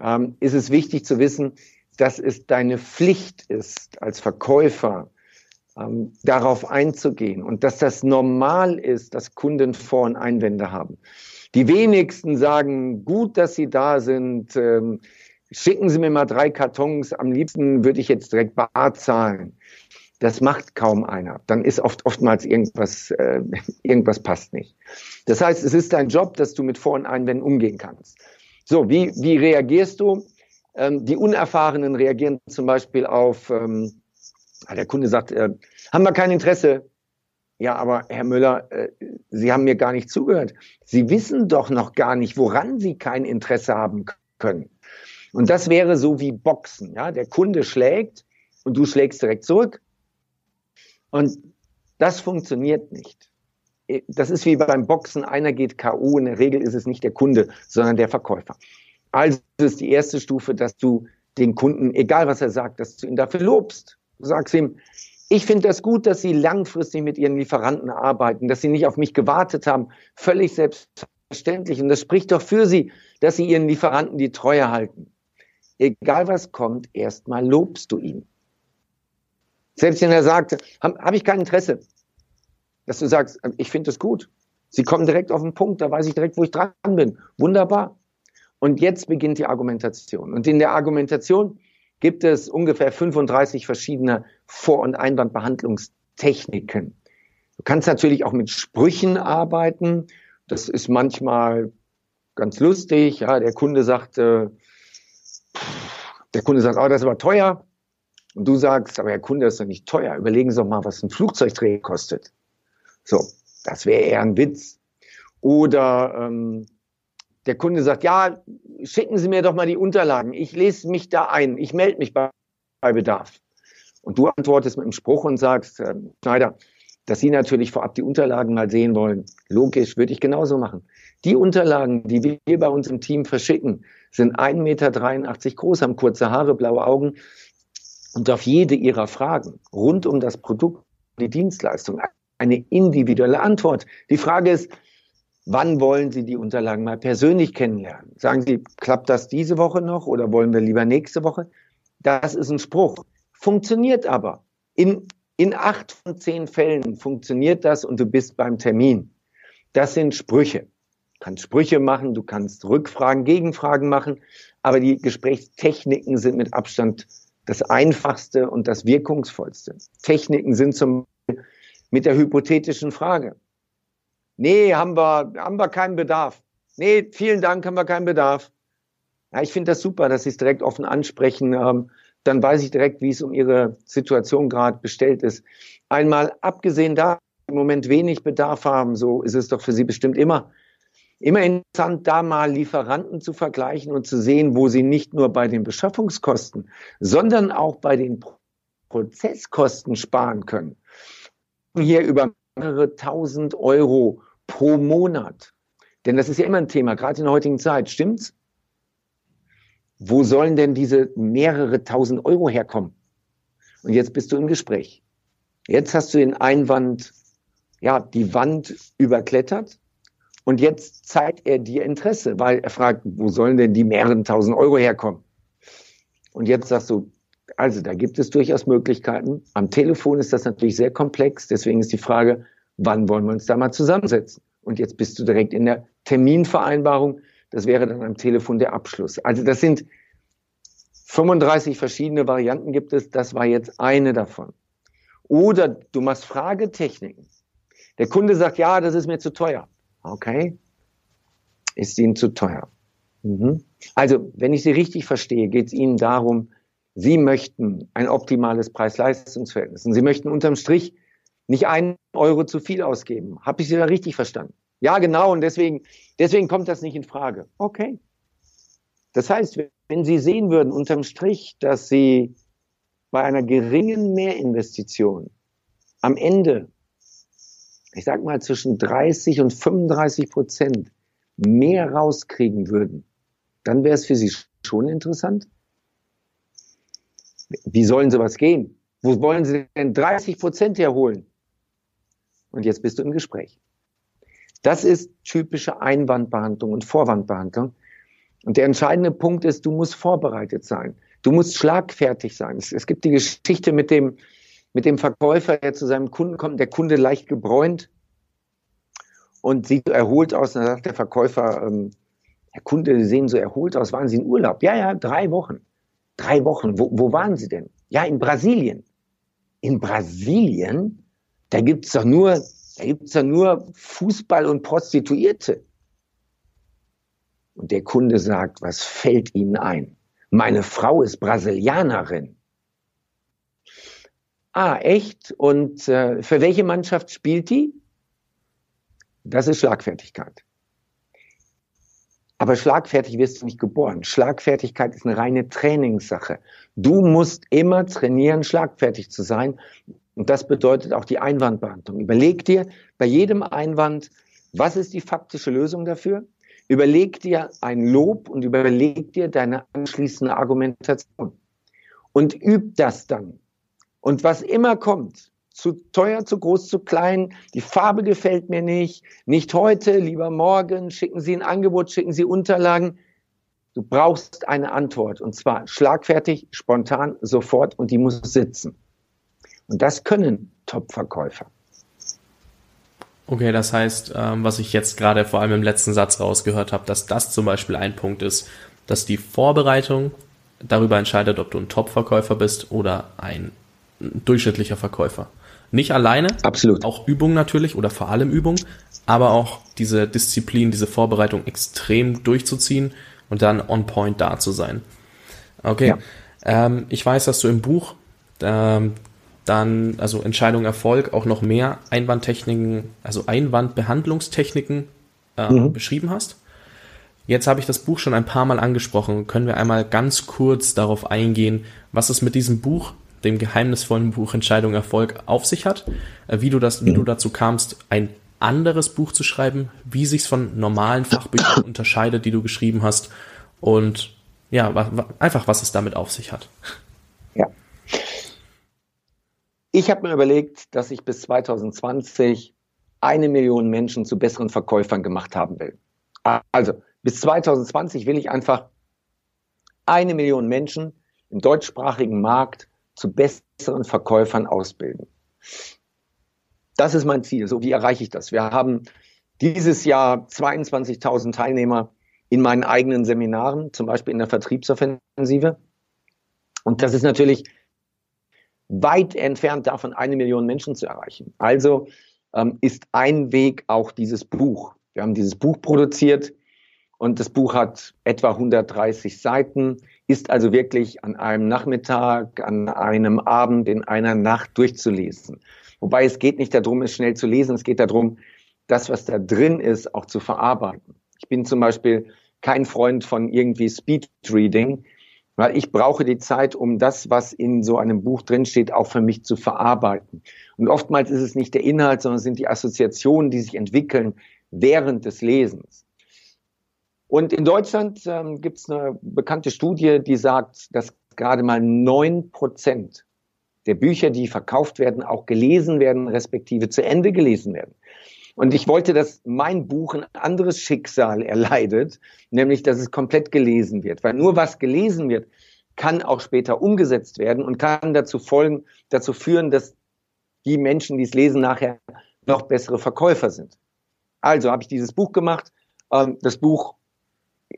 ähm, ist es wichtig zu wissen, dass es deine Pflicht ist, als Verkäufer ähm, darauf einzugehen und dass das normal ist, dass Kunden Vor- und Einwände haben. Die wenigsten sagen, gut, dass Sie da sind, ähm, schicken Sie mir mal drei Kartons, am liebsten würde ich jetzt direkt bar zahlen. Das macht kaum einer. Dann ist oft oftmals irgendwas, äh, irgendwas passt nicht. Das heißt, es ist dein Job, dass du mit Vor- und Einwänden umgehen kannst. So, wie, wie reagierst du? Ähm, die Unerfahrenen reagieren zum Beispiel auf, ähm, ah, der Kunde sagt, äh, haben wir kein Interesse. Ja, aber Herr Müller, äh, Sie haben mir gar nicht zugehört. Sie wissen doch noch gar nicht, woran Sie kein Interesse haben können. Und das wäre so wie Boxen. Ja? Der Kunde schlägt und du schlägst direkt zurück. Und das funktioniert nicht das ist wie beim Boxen, einer geht K.O. In der Regel ist es nicht der Kunde, sondern der Verkäufer. Also ist die erste Stufe, dass du den Kunden, egal was er sagt, dass du ihn dafür lobst. Du sagst ihm, ich finde das gut, dass Sie langfristig mit Ihren Lieferanten arbeiten, dass Sie nicht auf mich gewartet haben. Völlig selbstverständlich. Und das spricht doch für Sie, dass Sie Ihren Lieferanten die Treue halten. Egal was kommt, erstmal lobst du ihn. Selbst wenn er sagt, habe hab ich kein Interesse, dass du sagst, ich finde es gut. Sie kommen direkt auf den Punkt, da weiß ich direkt, wo ich dran bin. Wunderbar. Und jetzt beginnt die Argumentation. Und in der Argumentation gibt es ungefähr 35 verschiedene Vor- und Einwandbehandlungstechniken. Du kannst natürlich auch mit Sprüchen arbeiten. Das ist manchmal ganz lustig. Ja, der Kunde sagt, äh, der Kunde sagt, oh, das ist aber teuer. Und du sagst, aber Herr Kunde, das ist doch nicht teuer. Überlegen Sie doch mal, was ein Flugzeugträger kostet. So, das wäre eher ein Witz. Oder ähm, der Kunde sagt, ja, schicken Sie mir doch mal die Unterlagen. Ich lese mich da ein. Ich melde mich bei, Bedarf. Und du antwortest mit einem Spruch und sagst, äh, Schneider, dass Sie natürlich vorab die Unterlagen mal sehen wollen. Logisch, würde ich genauso machen. Die Unterlagen, die wir bei uns im Team verschicken, sind 1,83 Meter groß, haben kurze Haare, blaue Augen und auf jede Ihrer Fragen rund um das Produkt, die Dienstleistung, eine individuelle Antwort. Die Frage ist, wann wollen Sie die Unterlagen mal persönlich kennenlernen? Sagen Sie, klappt das diese Woche noch oder wollen wir lieber nächste Woche? Das ist ein Spruch. Funktioniert aber. In, in acht von zehn Fällen funktioniert das und du bist beim Termin. Das sind Sprüche kannst Sprüche machen, du kannst Rückfragen, Gegenfragen machen, aber die Gesprächstechniken sind mit Abstand das einfachste und das wirkungsvollste. Techniken sind zum Beispiel mit der hypothetischen Frage. Nee, haben wir, haben wir keinen Bedarf. Nee, vielen Dank, haben wir keinen Bedarf. Ja, ich finde das super, dass Sie es direkt offen ansprechen. Ähm, dann weiß ich direkt, wie es um Ihre Situation gerade bestellt ist. Einmal abgesehen da, im Moment wenig Bedarf haben, so ist es doch für Sie bestimmt immer immer interessant, da mal Lieferanten zu vergleichen und zu sehen, wo sie nicht nur bei den Beschaffungskosten, sondern auch bei den Prozesskosten sparen können. Hier über mehrere tausend Euro pro Monat. Denn das ist ja immer ein Thema, gerade in der heutigen Zeit. Stimmt's? Wo sollen denn diese mehrere tausend Euro herkommen? Und jetzt bist du im Gespräch. Jetzt hast du den Einwand, ja, die Wand überklettert und jetzt zeigt er dir Interesse, weil er fragt, wo sollen denn die mehreren tausend Euro herkommen? Und jetzt sagst du, also da gibt es durchaus Möglichkeiten. Am Telefon ist das natürlich sehr komplex. Deswegen ist die Frage, wann wollen wir uns da mal zusammensetzen? Und jetzt bist du direkt in der Terminvereinbarung. Das wäre dann am Telefon der Abschluss. Also das sind 35 verschiedene Varianten gibt es. Das war jetzt eine davon. Oder du machst Fragetechniken. Der Kunde sagt, ja, das ist mir zu teuer. Okay. Ist Ihnen zu teuer. Mhm. Also, wenn ich Sie richtig verstehe, geht es Ihnen darum, Sie möchten ein optimales Preis-Leistungs-Verhältnis. Und Sie möchten unterm Strich nicht einen Euro zu viel ausgeben. Habe ich Sie da richtig verstanden? Ja, genau. Und deswegen, deswegen kommt das nicht in Frage. Okay. Das heißt, wenn Sie sehen würden unterm Strich, dass Sie bei einer geringen Mehrinvestition am Ende ich sag mal, zwischen 30 und 35 Prozent mehr rauskriegen würden, dann wäre es für Sie schon interessant. Wie sollen sowas gehen? Wo wollen Sie denn 30 Prozent herholen? Und jetzt bist du im Gespräch. Das ist typische Einwandbehandlung und Vorwandbehandlung. Und der entscheidende Punkt ist, du musst vorbereitet sein. Du musst schlagfertig sein. Es, es gibt die Geschichte mit dem, mit dem Verkäufer, der zu seinem Kunden kommt, der Kunde leicht gebräunt und sieht erholt aus. Und dann sagt der Verkäufer, ähm, Herr Kunde, Sie sehen so erholt aus, waren Sie in Urlaub? Ja, ja, drei Wochen. Drei Wochen. Wo, wo waren Sie denn? Ja, in Brasilien. In Brasilien? Da gibt's doch nur, da gibt's doch nur Fußball und Prostituierte. Und der Kunde sagt, was fällt Ihnen ein? Meine Frau ist Brasilianerin. Ah, echt? Und äh, für welche Mannschaft spielt die? Das ist Schlagfertigkeit. Aber schlagfertig wirst du nicht geboren. Schlagfertigkeit ist eine reine Trainingssache. Du musst immer trainieren, schlagfertig zu sein. Und das bedeutet auch die Einwandbehandlung. Überleg dir bei jedem Einwand, was ist die faktische Lösung dafür? Überleg dir ein Lob und überleg dir deine anschließende Argumentation. Und üb das dann. Und was immer kommt, zu teuer, zu groß, zu klein, die Farbe gefällt mir nicht, nicht heute, lieber morgen, schicken Sie ein Angebot, schicken Sie Unterlagen. Du brauchst eine Antwort und zwar schlagfertig, spontan, sofort und die muss sitzen. Und das können Top-Verkäufer. Okay, das heißt, ähm, was ich jetzt gerade vor allem im letzten Satz rausgehört habe, dass das zum Beispiel ein Punkt ist, dass die Vorbereitung darüber entscheidet, ob du ein Top-Verkäufer bist oder ein durchschnittlicher Verkäufer. Nicht alleine, absolut. Auch Übung natürlich oder vor allem Übung, aber auch diese Disziplin, diese Vorbereitung extrem durchzuziehen und dann on point da zu sein. Okay. Ja. Ähm, ich weiß, dass du im Buch ähm, dann, also Entscheidung Erfolg, auch noch mehr Einwandtechniken, also Einwandbehandlungstechniken äh, mhm. beschrieben hast. Jetzt habe ich das Buch schon ein paar Mal angesprochen. Können wir einmal ganz kurz darauf eingehen, was es mit diesem Buch dem geheimnisvollen Buch Entscheidung Erfolg auf sich hat, äh, wie du das, wie du dazu kamst, ein anderes Buch zu schreiben, wie sich's von normalen Fachbüchern *coughs* unterscheidet, die du geschrieben hast und ja, einfach was es damit auf sich hat. Ich habe mir überlegt, dass ich bis 2020 eine Million Menschen zu besseren Verkäufern gemacht haben will. Also bis 2020 will ich einfach eine Million Menschen im deutschsprachigen Markt zu besseren Verkäufern ausbilden. Das ist mein Ziel. So, wie erreiche ich das? Wir haben dieses Jahr 22.000 Teilnehmer in meinen eigenen Seminaren, zum Beispiel in der Vertriebsoffensive. Und das ist natürlich weit entfernt davon, eine Million Menschen zu erreichen. Also ähm, ist ein Weg auch dieses Buch. Wir haben dieses Buch produziert und das Buch hat etwa 130 Seiten, ist also wirklich an einem Nachmittag, an einem Abend, in einer Nacht durchzulesen. Wobei es geht nicht darum, es schnell zu lesen, es geht darum, das, was da drin ist, auch zu verarbeiten. Ich bin zum Beispiel kein Freund von irgendwie Speedreading, weil ich brauche die Zeit, um das, was in so einem Buch drinsteht, auch für mich zu verarbeiten. Und oftmals ist es nicht der Inhalt, sondern es sind die Assoziationen, die sich entwickeln während des Lesens. Und in Deutschland ähm, gibt es eine bekannte Studie, die sagt, dass gerade mal neun Prozent der Bücher, die verkauft werden, auch gelesen werden, respektive zu Ende gelesen werden. Und ich wollte, dass mein Buch ein anderes Schicksal erleidet, nämlich, dass es komplett gelesen wird. Weil nur was gelesen wird, kann auch später umgesetzt werden und kann dazu folgen, dazu führen, dass die Menschen, die es lesen, nachher noch bessere Verkäufer sind. Also habe ich dieses Buch gemacht. Ähm, das Buch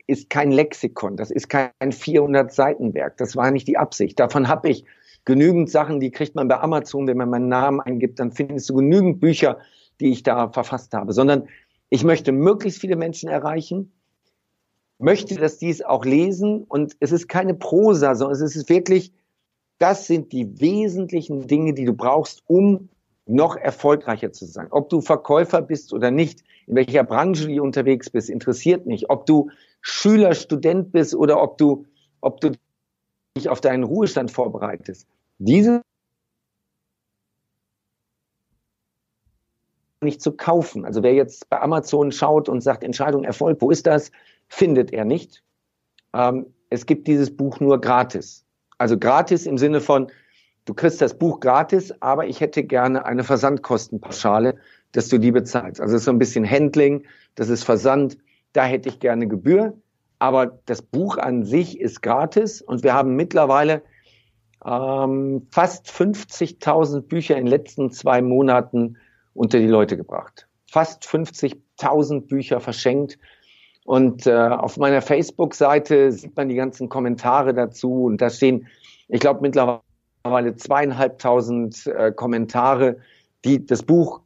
ist kein Lexikon, das ist kein 400 Seitenwerk. Das war nicht die Absicht. Davon habe ich genügend Sachen, die kriegt man bei Amazon, wenn man meinen Namen eingibt, dann findest du genügend Bücher, die ich da verfasst habe, sondern ich möchte möglichst viele Menschen erreichen, möchte, dass die es auch lesen und es ist keine Prosa, sondern es ist wirklich, das sind die wesentlichen Dinge, die du brauchst, um noch erfolgreicher zu sein. Ob du Verkäufer bist oder nicht, in welcher Branche du unterwegs bist, interessiert mich. Ob du Schüler, Student bist oder ob du, ob du dich auf deinen Ruhestand vorbereitest. Diese nicht zu kaufen. Also wer jetzt bei Amazon schaut und sagt, Entscheidung Erfolg, wo ist das? Findet er nicht. Ähm, es gibt dieses Buch nur gratis. Also gratis im Sinne von, du kriegst das Buch gratis, aber ich hätte gerne eine Versandkostenpauschale, dass du die bezahlst. Also das ist so ein bisschen Handling, das ist Versand, da hätte ich gerne Gebühr. Aber das Buch an sich ist gratis und wir haben mittlerweile ähm, fast 50.000 Bücher in den letzten zwei Monaten unter die Leute gebracht. Fast 50.000 Bücher verschenkt. Und äh, auf meiner Facebook-Seite sieht man die ganzen Kommentare dazu. Und da stehen, ich glaube, mittlerweile zweieinhalbtausend äh, Kommentare, die das Buch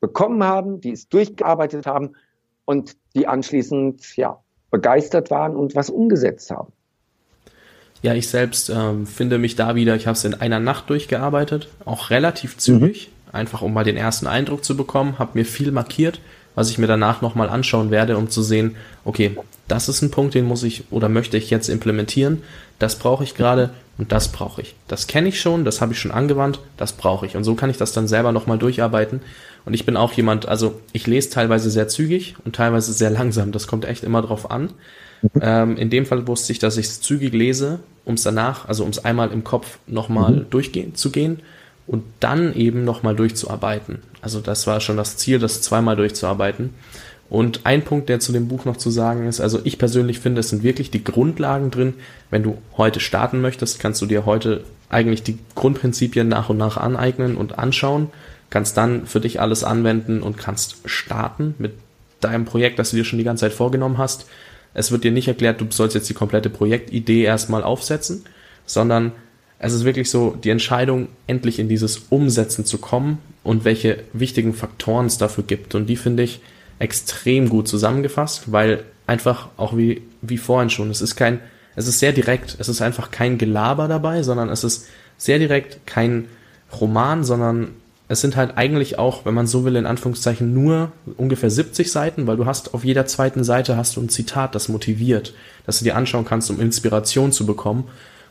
bekommen haben, die es durchgearbeitet haben und die anschließend ja begeistert waren und was umgesetzt haben. Ja, ich selbst ähm, finde mich da wieder. Ich habe es in einer Nacht durchgearbeitet, auch relativ zügig. Mhm einfach um mal den ersten Eindruck zu bekommen, habe mir viel markiert, was ich mir danach nochmal anschauen werde, um zu sehen, okay, das ist ein Punkt, den muss ich oder möchte ich jetzt implementieren, das brauche ich gerade und das brauche ich. Das kenne ich schon, das habe ich schon angewandt, das brauche ich. Und so kann ich das dann selber nochmal durcharbeiten. Und ich bin auch jemand, also ich lese teilweise sehr zügig und teilweise sehr *laughs* langsam. Das kommt echt immer drauf an. Ähm, in dem Fall wusste ich, dass ich es zügig lese, um es danach, also um es einmal im Kopf nochmal mhm. durchgehen zu gehen und dann eben nochmal durchzuarbeiten. Also das war schon das Ziel, das zweimal durchzuarbeiten. Und ein Punkt, der zu dem Buch noch zu sagen ist, also ich persönlich finde, es sind wirklich die Grundlagen drin. Wenn du heute starten möchtest, kannst du dir heute eigentlich die Grundprinzipien nach und nach aneignen und anschauen, kannst dann für dich alles anwenden und kannst starten mit deinem Projekt, das du dir schon die ganze Zeit vorgenommen hast. Es wird dir nicht erklärt, du sollst jetzt die komplette Projektidee erstmal aufsetzen, sondern es ist wirklich so die Entscheidung, endlich in dieses Umsetzen zu kommen und welche wichtigen Faktoren es dafür gibt. Und die finde ich extrem gut zusammengefasst, weil einfach auch wie, wie vorhin schon, es ist kein, es ist sehr direkt, es ist einfach kein Gelaber dabei, sondern es ist sehr direkt kein Roman, sondern es sind halt eigentlich auch, wenn man so will, in Anführungszeichen nur ungefähr 70 Seiten, weil du hast auf jeder zweiten Seite hast du ein Zitat, das motiviert, dass du dir anschauen kannst, um Inspiration zu bekommen.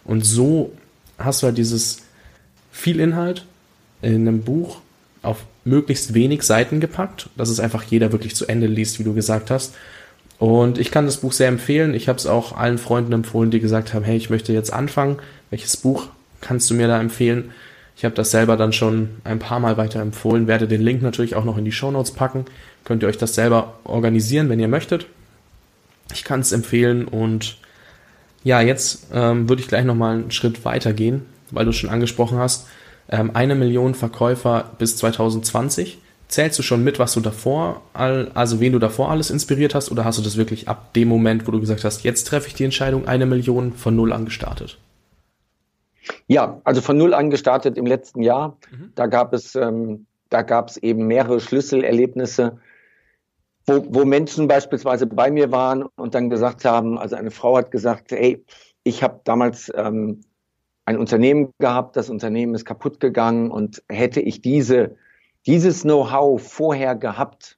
Und so hast du halt dieses viel Inhalt in einem Buch auf möglichst wenig Seiten gepackt, dass es einfach jeder wirklich zu Ende liest, wie du gesagt hast. Und ich kann das Buch sehr empfehlen. Ich habe es auch allen Freunden empfohlen, die gesagt haben, hey, ich möchte jetzt anfangen. Welches Buch kannst du mir da empfehlen? Ich habe das selber dann schon ein paar Mal weiter empfohlen, werde den Link natürlich auch noch in die Show Notes packen. Könnt ihr euch das selber organisieren, wenn ihr möchtet. Ich kann es empfehlen und ja, jetzt ähm, würde ich gleich nochmal einen Schritt weiter gehen, weil du schon angesprochen hast. Ähm, eine Million Verkäufer bis 2020. Zählst du schon mit, was du davor, also wen du davor alles inspiriert hast, oder hast du das wirklich ab dem Moment, wo du gesagt hast, jetzt treffe ich die Entscheidung, eine Million von null angestartet? Ja, also von null angestartet im letzten Jahr. Mhm. Da gab es, ähm, da gab es eben mehrere Schlüsselerlebnisse, wo, wo Menschen beispielsweise bei mir waren und dann gesagt haben, also eine Frau hat gesagt, hey, ich habe damals ähm, ein Unternehmen gehabt, das Unternehmen ist kaputt gegangen und hätte ich diese dieses Know-how vorher gehabt,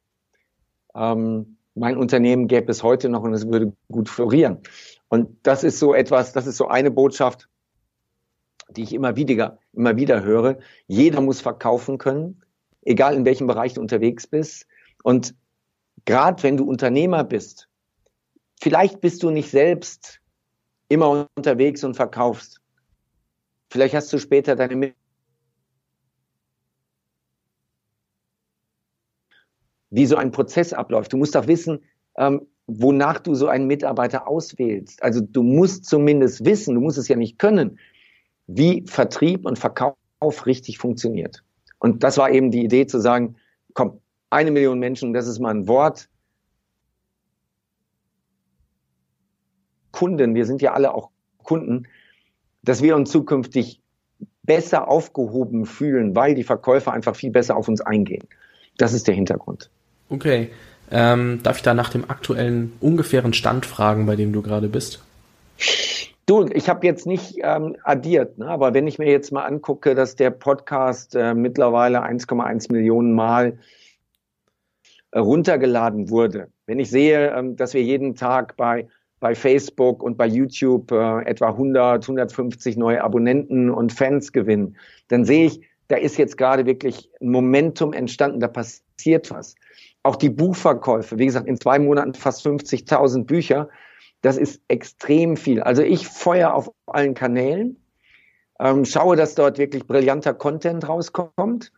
ähm, mein Unternehmen gäbe es heute noch und es würde gut florieren. Und das ist so etwas, das ist so eine Botschaft, die ich immer wieder, immer wieder höre. Jeder muss verkaufen können, egal in welchem Bereich du unterwegs bist. Und gerade wenn du Unternehmer bist, vielleicht bist du nicht selbst immer unterwegs und verkaufst. Vielleicht hast du später deine wie so ein Prozess abläuft. Du musst auch wissen, ähm, wonach du so einen Mitarbeiter auswählst. Also du musst zumindest wissen, du musst es ja nicht können, wie Vertrieb und Verkauf richtig funktioniert. Und das war eben die Idee zu sagen, komm, eine Million Menschen, das ist mal ein Wort. Kunden, wir sind ja alle auch Kunden, dass wir uns zukünftig besser aufgehoben fühlen, weil die Verkäufer einfach viel besser auf uns eingehen. Das ist der Hintergrund. Okay. Ähm, darf ich da nach dem aktuellen ungefähren Stand fragen, bei dem du gerade bist? Du, ich habe jetzt nicht ähm, addiert, ne? aber wenn ich mir jetzt mal angucke, dass der Podcast äh, mittlerweile 1,1 Millionen Mal runtergeladen wurde, wenn ich sehe, ähm, dass wir jeden Tag bei bei Facebook und bei YouTube äh, etwa 100, 150 neue Abonnenten und Fans gewinnen, dann sehe ich, da ist jetzt gerade wirklich ein Momentum entstanden, da passiert was. Auch die Buchverkäufe, wie gesagt, in zwei Monaten fast 50.000 Bücher. Das ist extrem viel. Also ich feuer auf allen Kanälen, ähm, schaue, dass dort wirklich brillanter Content rauskommt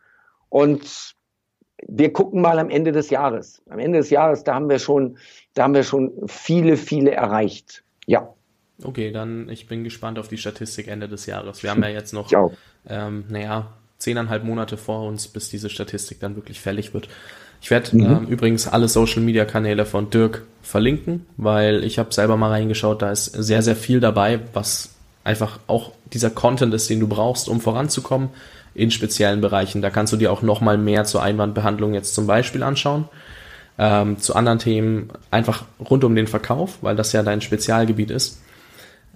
und wir gucken mal am Ende des Jahres. Am Ende des Jahres, da haben wir schon, da haben wir schon viele, viele erreicht. Ja. Okay, dann ich bin gespannt auf die Statistik Ende des Jahres. Wir haben ja jetzt noch, ähm, naja, zehneinhalb Monate vor uns, bis diese Statistik dann wirklich fällig wird. Ich werde mhm. ähm, übrigens alle Social Media Kanäle von Dirk verlinken, weil ich habe selber mal reingeschaut, da ist sehr, sehr viel dabei, was einfach auch dieser Content ist, den du brauchst, um voranzukommen in speziellen Bereichen. Da kannst du dir auch nochmal mehr zur Einwandbehandlung jetzt zum Beispiel anschauen. Ähm, zu anderen Themen einfach rund um den Verkauf, weil das ja dein Spezialgebiet ist.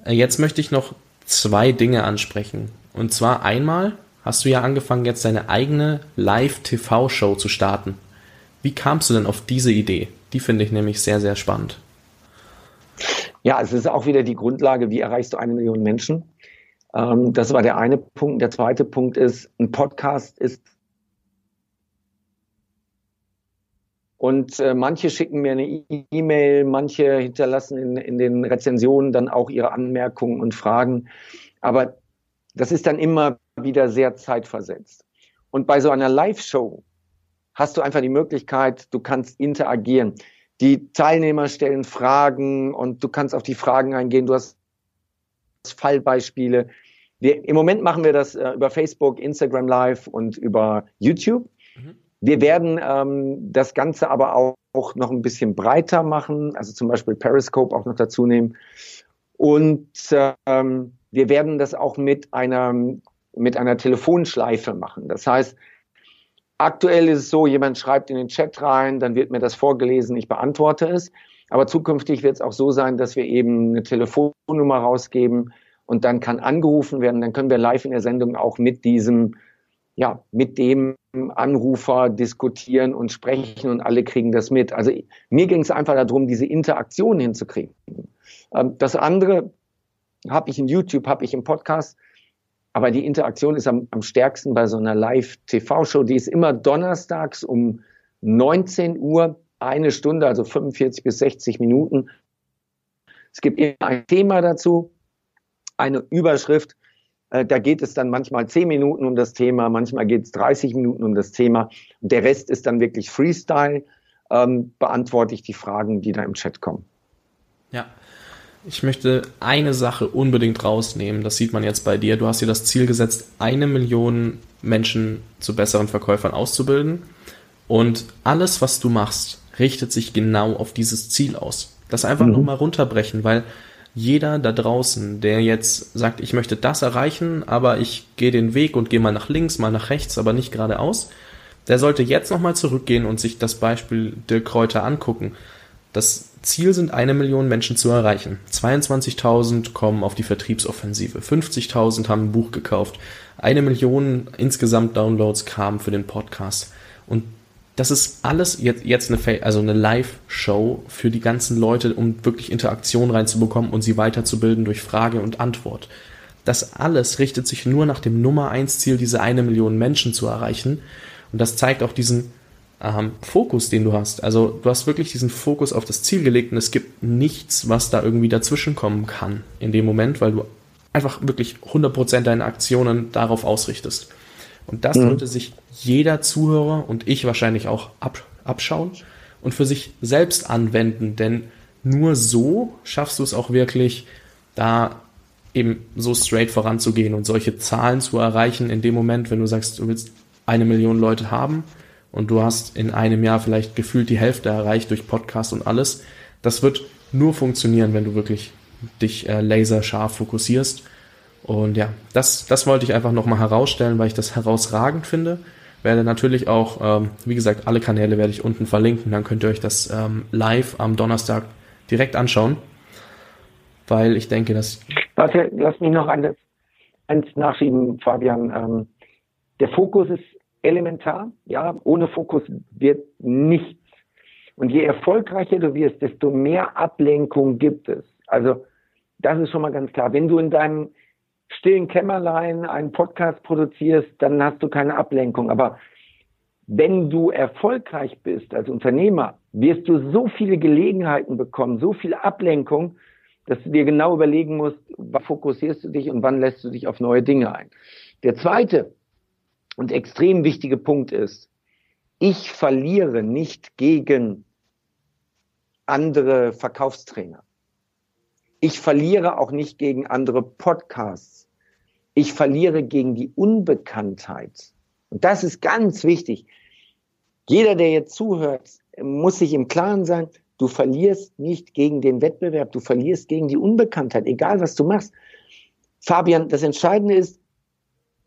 Äh, jetzt möchte ich noch zwei Dinge ansprechen. Und zwar einmal hast du ja angefangen, jetzt deine eigene Live-TV-Show zu starten. Wie kamst du denn auf diese Idee? Die finde ich nämlich sehr, sehr spannend. Ja, es ist auch wieder die Grundlage, wie erreichst du eine Million Menschen? Ähm, das war der eine Punkt. Der zweite Punkt ist, ein Podcast ist Und äh, manche schicken mir eine E-Mail, manche hinterlassen in, in den Rezensionen dann auch ihre Anmerkungen und Fragen. Aber das ist dann immer wieder sehr zeitversetzt. Und bei so einer Live-Show hast du einfach die Möglichkeit, du kannst interagieren. Die Teilnehmer stellen Fragen und du kannst auf die Fragen eingehen. Du hast Fallbeispiele. Wir, Im Moment machen wir das äh, über Facebook, Instagram Live und über YouTube. Mhm. Wir werden ähm, das Ganze aber auch, auch noch ein bisschen breiter machen, also zum Beispiel Periscope auch noch dazu nehmen. Und ähm, wir werden das auch mit einer, mit einer Telefonschleife machen. Das heißt, Aktuell ist es so, jemand schreibt in den Chat rein, dann wird mir das vorgelesen, ich beantworte es. Aber zukünftig wird es auch so sein, dass wir eben eine Telefonnummer rausgeben und dann kann angerufen werden. Dann können wir live in der Sendung auch mit diesem, ja, mit dem Anrufer diskutieren und sprechen und alle kriegen das mit. Also mir ging es einfach darum, diese Interaktion hinzukriegen. Ähm, das andere habe ich in YouTube, habe ich im Podcast Aber die Interaktion ist am, am stärksten bei so einer Live-TV-Show. Die ist immer donnerstags um 19 Uhr, eine Stunde, also 45 bis 60 Minuten. Es gibt immer ein Thema dazu, eine Überschrift. Äh, da geht es dann manchmal 10 Minuten um das Thema, manchmal geht es 30 Minuten um das Thema. Und der Rest ist dann wirklich Freestyle. Ähm, beantworte ich die Fragen, die da im Chat kommen. Ja, ich möchte eine Sache unbedingt rausnehmen. Das sieht man jetzt bei dir. Du hast dir das Ziel gesetzt, eine Million Menschen zu besseren Verkäufern auszubilden. Und alles, was du machst, richtet sich genau auf dieses Ziel aus. Das einfach mhm. nur mal runterbrechen, weil jeder da draußen, der jetzt sagt, ich möchte das erreichen, aber ich gehe den Weg und gehe mal nach links, mal nach rechts, aber nicht geradeaus, der sollte jetzt nochmal zurückgehen und sich das Beispiel Dirk Kräuter angucken. Das Ziel sind eine Million Menschen zu erreichen. 22.000 kommen auf die Vertriebsoffensive. 50.000 haben ein Buch gekauft. Eine Million insgesamt Downloads kamen für den Podcast. Und das ist alles jetzt, jetzt eine, also eine Live-Show für die ganzen Leute, um wirklich Interaktion reinzubekommen und sie weiterzubilden durch Frage und Antwort. Das alles richtet sich nur nach dem Nummer eins Ziel, diese eine Million Menschen zu erreichen. Und das zeigt auch diesen ähm, Fokus, den du hast. Also du hast wirklich diesen Fokus auf das Ziel gelegt und es gibt nichts, was da irgendwie dazwischen kommen kann in dem Moment, weil du einfach wirklich 100% deine Aktionen darauf ausrichtest. Und das mhm. sollte sich jeder Zuhörer und ich wahrscheinlich auch ab, abschauen und für sich selbst anwenden, denn nur so schaffst du es auch wirklich, da eben so straight voranzugehen und solche Zahlen zu erreichen in dem Moment, wenn du sagst, du willst eine Million Leute haben und du hast in einem Jahr vielleicht gefühlt die Hälfte erreicht durch Podcast und alles. Das wird nur funktionieren, wenn du wirklich dich äh, laserscharf fokussierst. Und ja, das, das wollte ich einfach nochmal herausstellen, weil ich das herausragend finde. Werde natürlich auch, ähm, wie gesagt, alle Kanäle werde ich unten verlinken. Dann könnt ihr euch das ähm, live am Donnerstag direkt anschauen. Weil ich denke, dass. Warte, lass mich noch eines, eins nachschieben, Fabian. Ähm, der Fokus ist elementar. Ja, ohne Fokus wird nichts. Und je erfolgreicher du wirst, desto mehr Ablenkung gibt es. Also, das ist schon mal ganz klar. Wenn du in deinem stillen Kämmerlein einen Podcast produzierst, dann hast du keine Ablenkung. Aber wenn du erfolgreich bist als Unternehmer, wirst du so viele Gelegenheiten bekommen, so viel Ablenkung, dass du dir genau überlegen musst, wann fokussierst du dich und wann lässt du dich auf neue Dinge ein. Der zweite und extrem wichtige Punkt ist, ich verliere nicht gegen andere Verkaufstrainer. Ich verliere auch nicht gegen andere Podcasts. Ich verliere gegen die Unbekanntheit. Und das ist ganz wichtig. Jeder, der jetzt zuhört, muss sich im Klaren sein, du verlierst nicht gegen den Wettbewerb, du verlierst gegen die Unbekanntheit, egal was du machst. Fabian, das Entscheidende ist,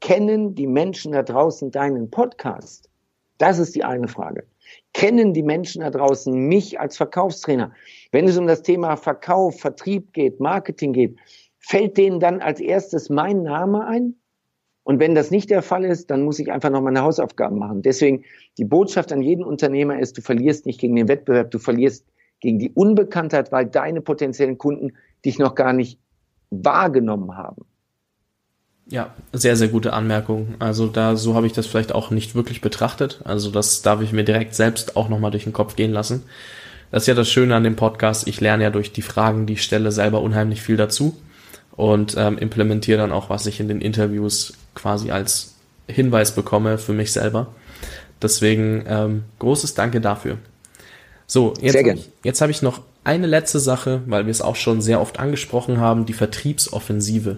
Kennen die Menschen da draußen deinen Podcast? Das ist die eine Frage. Kennen die Menschen da draußen mich als Verkaufstrainer? Wenn es um das Thema Verkauf, Vertrieb geht, Marketing geht, fällt denen dann als erstes mein Name ein? Und wenn das nicht der Fall ist, dann muss ich einfach noch meine Hausaufgaben machen. Deswegen die Botschaft an jeden Unternehmer ist, du verlierst nicht gegen den Wettbewerb, du verlierst gegen die Unbekanntheit, weil deine potenziellen Kunden dich noch gar nicht wahrgenommen haben. Ja, sehr, sehr gute Anmerkung. Also da, so habe ich das vielleicht auch nicht wirklich betrachtet. Also das darf ich mir direkt selbst auch nochmal durch den Kopf gehen lassen. Das ist ja das Schöne an dem Podcast. Ich lerne ja durch die Fragen, die ich stelle, selber unheimlich viel dazu und ähm, implementiere dann auch, was ich in den Interviews quasi als Hinweis bekomme für mich selber. Deswegen ähm, großes Danke dafür. So, jetzt, ich, jetzt habe ich noch eine letzte Sache, weil wir es auch schon sehr oft angesprochen haben, die Vertriebsoffensive.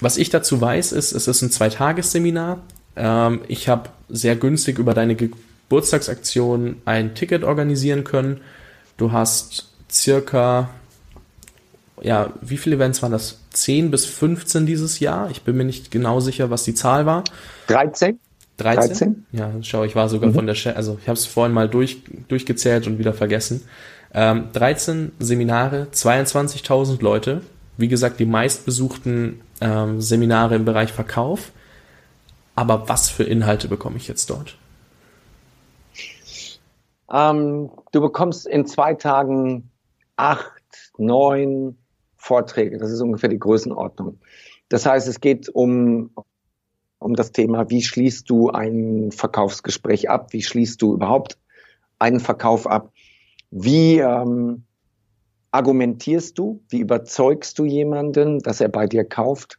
Was ich dazu weiß, ist, es ist ein Zweitagesseminar. Ähm, ich habe sehr günstig über deine Geburtstagsaktion ein Ticket organisieren können. Du hast circa, ja, wie viele Events waren das? 10 bis 15 dieses Jahr. Ich bin mir nicht genau sicher, was die Zahl war. 13? 13? 13? Ja, schau, ich war sogar mhm. von der, Sch also ich habe es vorhin mal durch, durchgezählt und wieder vergessen. Ähm, 13 Seminare, 22.000 Leute. Wie gesagt, die meistbesuchten ähm, Seminare im Bereich Verkauf. Aber was für Inhalte bekomme ich jetzt dort? Ähm, du bekommst in zwei Tagen acht, neun Vorträge. Das ist ungefähr die Größenordnung. Das heißt, es geht um, um das Thema, wie schließt du ein Verkaufsgespräch ab? Wie schließt du überhaupt einen Verkauf ab? Wie ähm, argumentierst du? Wie überzeugst du jemanden, dass er bei dir kauft?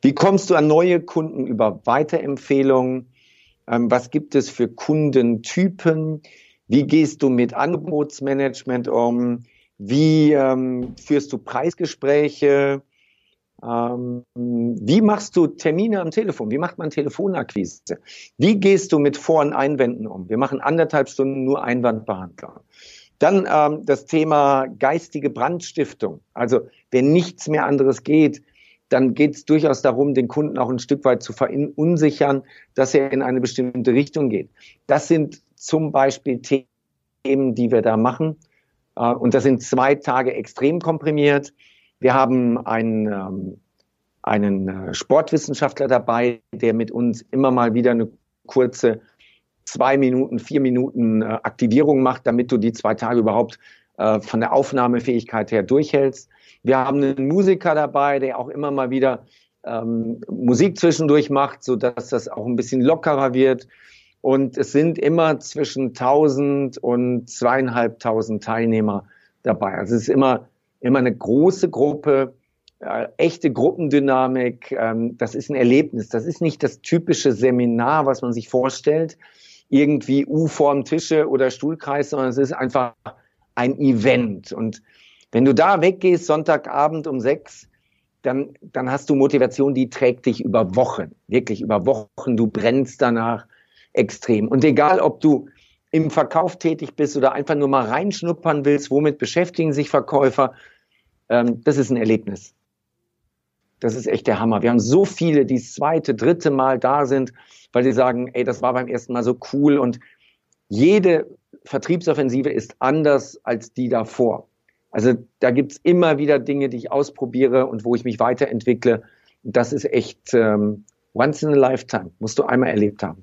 Wie kommst du an neue Kunden über Weiterempfehlungen? Ähm, was gibt es für Kundentypen? Wie gehst du mit Angebotsmanagement um? Wie ähm, führst du Preisgespräche? Ähm, wie machst du Termine am Telefon? Wie macht man Telefonakquise? Wie gehst du mit Vor- und Einwänden um? Wir machen anderthalb Stunden nur Einwandbehandlung. Dann ähm, das Thema geistige Brandstiftung. Also wenn nichts mehr anderes geht, dann geht es durchaus darum, den Kunden auch ein Stück weit zu verunsichern, dass er in eine bestimmte Richtung geht. Das sind zum Beispiel Themen, die wir da machen. Äh, und das sind zwei Tage extrem komprimiert. Wir haben einen, ähm, einen äh, Sportwissenschaftler dabei, der mit uns immer mal wieder eine kurze zwei Minuten, vier Minuten äh, Aktivierung macht, damit du die zwei Tage überhaupt äh, von der Aufnahmefähigkeit her durchhältst. Wir haben einen Musiker dabei, der auch immer mal wieder ähm, Musik zwischendurch macht, so dass das auch ein bisschen lockerer wird. Und es sind immer zwischen 1000 und zweieinhalbtausend Teilnehmer dabei. Also es ist immer, immer eine große Gruppe, äh, echte Gruppendynamik. Ähm, das ist ein Erlebnis. Das ist nicht das typische Seminar, was man sich vorstellt, irgendwie U-Form Tische oder Stuhlkreis, sondern es ist einfach ein Event. Und wenn du da weggehst, Sonntagabend um sechs, dann, dann hast du Motivation, die trägt dich über Wochen, wirklich über Wochen. Du brennst danach extrem. Und egal, ob du im Verkauf tätig bist oder einfach nur mal reinschnuppern willst, womit beschäftigen sich Verkäufer, ähm, das ist ein Erlebnis. Das ist echt der Hammer. Wir haben so viele, die das zweite, dritte Mal da sind weil sie sagen, ey, das war beim ersten Mal so cool und jede Vertriebsoffensive ist anders als die davor. Also da gibt's immer wieder Dinge, die ich ausprobiere und wo ich mich weiterentwickle. Das ist echt ähm, once in a lifetime. Musst du einmal erlebt haben.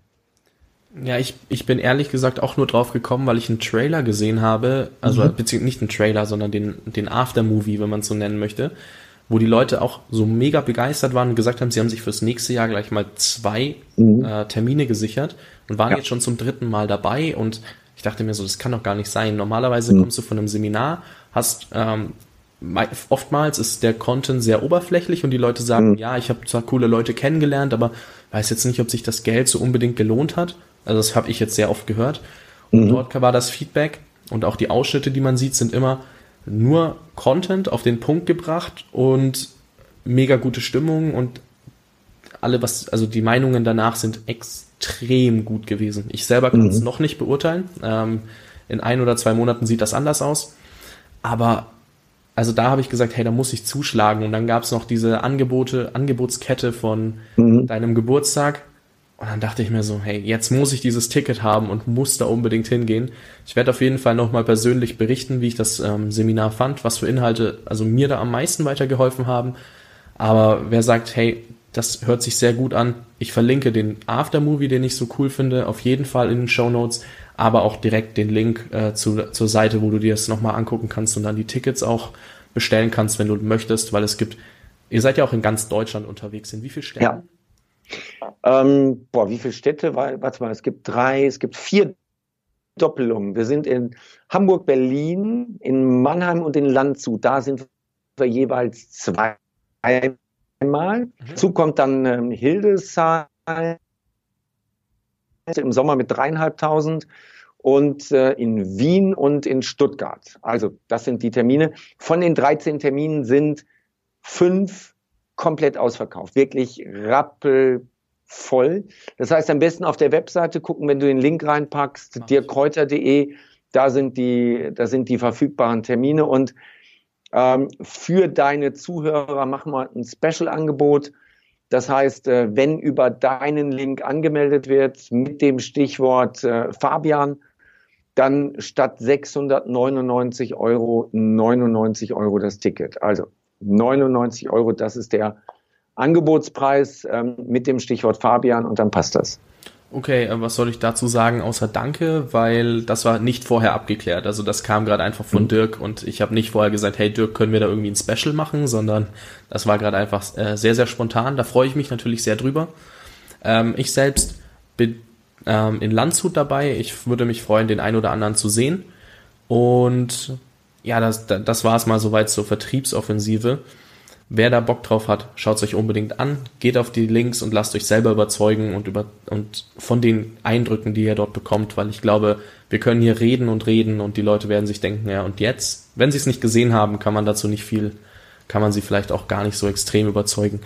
Ja, ich, ich bin ehrlich gesagt auch nur drauf gekommen, weil ich einen Trailer gesehen habe, also mhm. beziehungsweise nicht einen Trailer, sondern den, den Aftermovie, wenn man es so nennen möchte, wo die Leute auch so mega begeistert waren und gesagt haben, sie haben sich fürs nächste Jahr gleich mal zwei mhm. äh, Termine gesichert und waren ja. jetzt schon zum dritten Mal dabei und ich dachte mir so, das kann doch gar nicht sein. Normalerweise mhm. kommst du von einem Seminar, hast ähm, oftmals ist der Content sehr oberflächlich und die Leute sagen, mhm. ja, ich habe zwar coole Leute kennengelernt, aber weiß jetzt nicht, ob sich das Geld so unbedingt gelohnt hat. Also das habe ich jetzt sehr oft gehört. Und mhm. dort war das Feedback und auch die Ausschnitte, die man sieht, sind immer, nur Content auf den Punkt gebracht und mega gute Stimmung und alle was, also die Meinungen danach sind extrem gut gewesen. Ich selber kann es mhm. noch nicht beurteilen. Ähm, in ein oder zwei Monaten sieht das anders aus. Aber also da habe ich gesagt, hey, da muss ich zuschlagen. Und dann gab es noch diese Angebote, Angebotskette von mhm. deinem Geburtstag. Und dann dachte ich mir so, hey, jetzt muss ich dieses Ticket haben und muss da unbedingt hingehen. Ich werde auf jeden Fall nochmal persönlich berichten, wie ich das ähm, Seminar fand, was für Inhalte also mir da am meisten weitergeholfen haben. Aber wer sagt, hey, das hört sich sehr gut an, ich verlinke den Aftermovie, den ich so cool finde, auf jeden Fall in den Show Notes, aber auch direkt den Link äh, zu, zur Seite, wo du dir das nochmal angucken kannst und dann die Tickets auch bestellen kannst, wenn du möchtest, weil es gibt, ihr seid ja auch in ganz Deutschland unterwegs. In wie vielen Städten? Ja. Ähm, boah, wie viele Städte? Warte mal, es gibt drei, es gibt vier Doppelungen. Wir sind in Hamburg, Berlin, in Mannheim und in Landshut. Da sind wir jeweils zweimal. Mhm. Dazu kommt dann ähm, Hildesheim im Sommer mit dreieinhalbtausend und äh, in Wien und in Stuttgart. Also das sind die Termine. Von den 13 Terminen sind fünf komplett ausverkauft. Wirklich rappelvoll. Das heißt, am besten auf der Webseite gucken, wenn du den Link reinpackst, dirkräuter.de, da sind die, da sind die verfügbaren Termine und ähm, für deine Zuhörer machen wir ein Special-Angebot. Das heißt, äh, wenn über deinen Link angemeldet wird mit dem Stichwort äh, Fabian, dann statt 699 Euro 99 Euro das Ticket. Also 99 Euro, das ist der Angebotspreis ähm, mit dem Stichwort Fabian und dann passt das. Okay, äh, was soll ich dazu sagen, außer Danke, weil das war nicht vorher abgeklärt. Also das kam gerade einfach von mhm. Dirk und ich habe nicht vorher gesagt, hey Dirk, können wir da irgendwie ein Special machen, sondern das war gerade einfach äh, sehr, sehr spontan. Da freue ich mich natürlich sehr drüber. Ähm, ich selbst bin ähm, in Landshut dabei. Ich würde mich freuen, den einen oder anderen zu sehen. Und ja, das, das war es mal soweit zur Vertriebsoffensive. Wer da Bock drauf hat, schaut es euch unbedingt an, geht auf die Links und lasst euch selber überzeugen und über und von den Eindrücken, die ihr dort bekommt, weil ich glaube, wir können hier reden und reden und die Leute werden sich denken, ja, und jetzt, wenn sie es nicht gesehen haben, kann man dazu nicht viel, kann man sie vielleicht auch gar nicht so extrem überzeugen.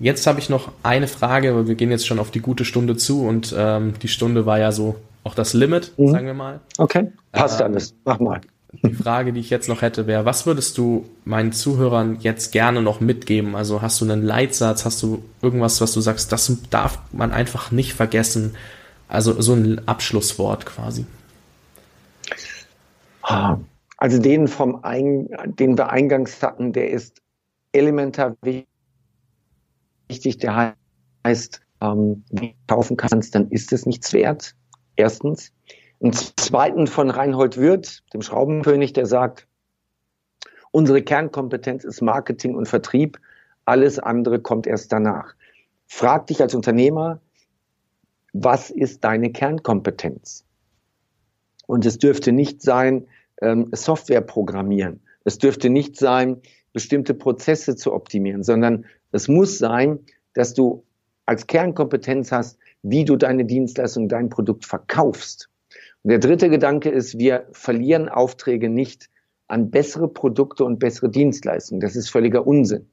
Jetzt habe ich noch eine Frage, weil wir gehen jetzt schon auf die gute Stunde zu und ähm, die Stunde war ja so auch das Limit, mhm. sagen wir mal. Okay, passt ähm, alles, mach mal. Die Frage, die ich jetzt noch hätte, wäre, was würdest du meinen Zuhörern jetzt gerne noch mitgeben? Also hast du einen Leitsatz, hast du irgendwas, was du sagst, das darf man einfach nicht vergessen? Also so ein Abschlusswort quasi. Also den vom Ein, den wir eingangs hatten, der ist elementar wichtig. Der heißt, ähm, kaufen kannst, dann ist es nichts wert. Erstens. Einen zweiten von Reinhold Wirth, dem Schraubenkönig, der sagt, unsere Kernkompetenz ist Marketing und Vertrieb, alles andere kommt erst danach. Frag dich als Unternehmer, was ist deine Kernkompetenz? Und es dürfte nicht sein, ähm, Software programmieren. Es dürfte nicht sein, bestimmte Prozesse zu optimieren, sondern es muss sein, dass du als Kernkompetenz hast, wie du deine Dienstleistung, dein Produkt verkaufst. Der dritte Gedanke ist, wir verlieren Aufträge nicht an bessere Produkte und bessere Dienstleistungen. Das ist völliger Unsinn.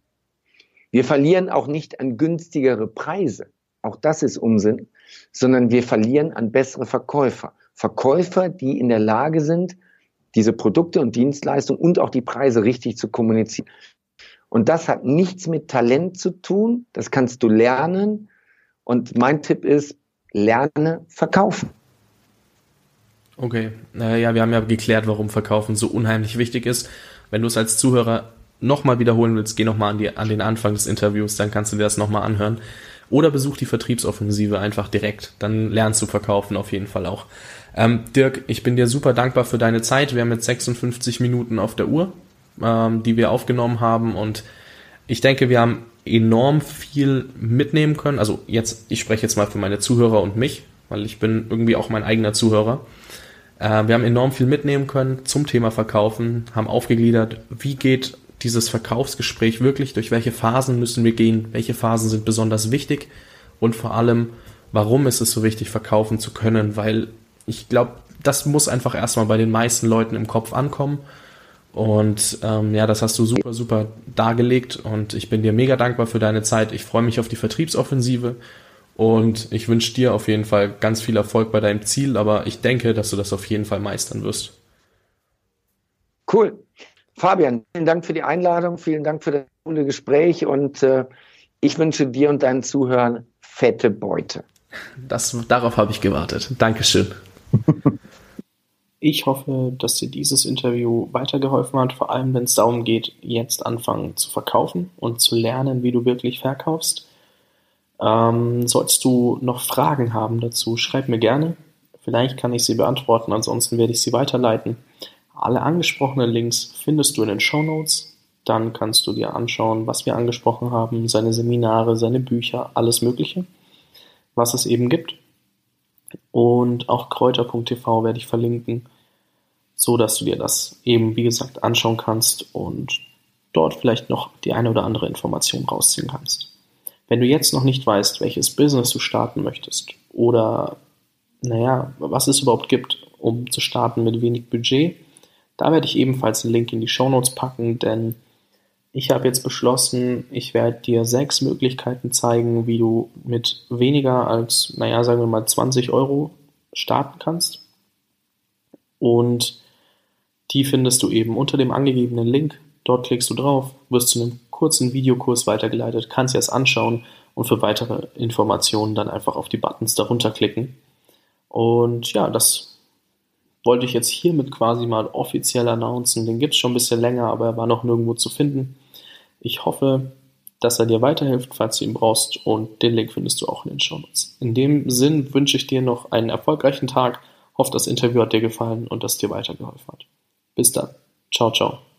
Wir verlieren auch nicht an günstigere Preise. Auch das ist Unsinn, sondern wir verlieren an bessere Verkäufer. Verkäufer, die in der Lage sind, diese Produkte und Dienstleistungen und auch die Preise richtig zu kommunizieren. Und das hat nichts mit Talent zu tun. Das kannst du lernen. Und mein Tipp ist, lerne verkaufen. Okay, äh, ja, wir haben ja geklärt, warum Verkaufen so unheimlich wichtig ist. Wenn du es als Zuhörer nochmal wiederholen willst, geh nochmal an, an den Anfang des Interviews, dann kannst du dir das nochmal anhören. Oder besuch die Vertriebsoffensive einfach direkt, dann lernst du verkaufen auf jeden Fall auch. Ähm, Dirk, ich bin dir super dankbar für deine Zeit. Wir haben jetzt 56 Minuten auf der Uhr, ähm, die wir aufgenommen haben und ich denke, wir haben enorm viel mitnehmen können. Also jetzt, ich spreche jetzt mal für meine Zuhörer und mich, weil ich bin irgendwie auch mein eigener Zuhörer. Äh, wir haben enorm viel mitnehmen können zum Thema Verkaufen, haben aufgegliedert, wie geht dieses Verkaufsgespräch wirklich, durch welche Phasen müssen wir gehen, welche Phasen sind besonders wichtig und vor allem, warum ist es so wichtig, verkaufen zu können, weil ich glaube, das muss einfach erstmal bei den meisten Leuten im Kopf ankommen. Und ähm, ja, das hast du super, super dargelegt und ich bin dir mega dankbar für deine Zeit. Ich freue mich auf die Vertriebsoffensive und ich wünsche dir auf jeden Fall ganz viel Erfolg bei deinem Ziel, aber ich denke, dass du das auf jeden Fall meistern wirst. Cool. Fabian, vielen Dank für die Einladung, vielen Dank für das coole Gespräch und äh, ich wünsche dir und deinen Zuhörern fette Beute. Das, darauf habe ich gewartet. Dankeschön. *laughs* Ich hoffe, dass dir dieses Interview weitergeholfen hat, vor allem wenn es darum geht, jetzt anfangen zu verkaufen und zu lernen, wie du wirklich verkaufst. Ähm, solltest du noch Fragen haben dazu, schreib mir gerne. Vielleicht kann ich sie beantworten, ansonsten werde ich sie weiterleiten. Alle angesprochenen Links findest du in den Show Notes. Dann kannst du dir anschauen, was wir angesprochen haben, seine Seminare, seine Bücher, alles Mögliche, was es eben gibt. Und auch kräuter.tv werde ich verlinken, so dass du dir das eben, wie gesagt, anschauen kannst und dort vielleicht noch die eine oder andere Information rausziehen kannst. Wenn du jetzt noch nicht weißt, welches Business du starten möchtest oder naja, was es überhaupt gibt, um zu starten mit wenig Budget, da werde ich ebenfalls einen Link in die Show Notes packen, denn ich habe jetzt beschlossen, ich werde dir sechs Möglichkeiten zeigen, wie du mit weniger als, naja, sagen wir mal 20 Euro starten kannst. Und die findest du eben unter dem angegebenen Link. Dort klickst du drauf, wirst zu einem kurzen Videokurs weitergeleitet, kannst dir das anschauen und für weitere Informationen dann einfach auf die Buttons darunter klicken. Und ja, das wollte ich jetzt hiermit quasi mal offiziell announcen. Den gibt es schon ein bisschen länger, aber er war noch nirgendwo zu finden. Ich hoffe, dass er dir weiterhilft, falls du ihn brauchst und den Link findest du auch in den Show Notes. In dem Sinn wünsche ich dir noch einen erfolgreichen Tag, hoffe, das Interview hat dir gefallen und dass dir weitergeholfen hat. Bis dann. Ciao, ciao.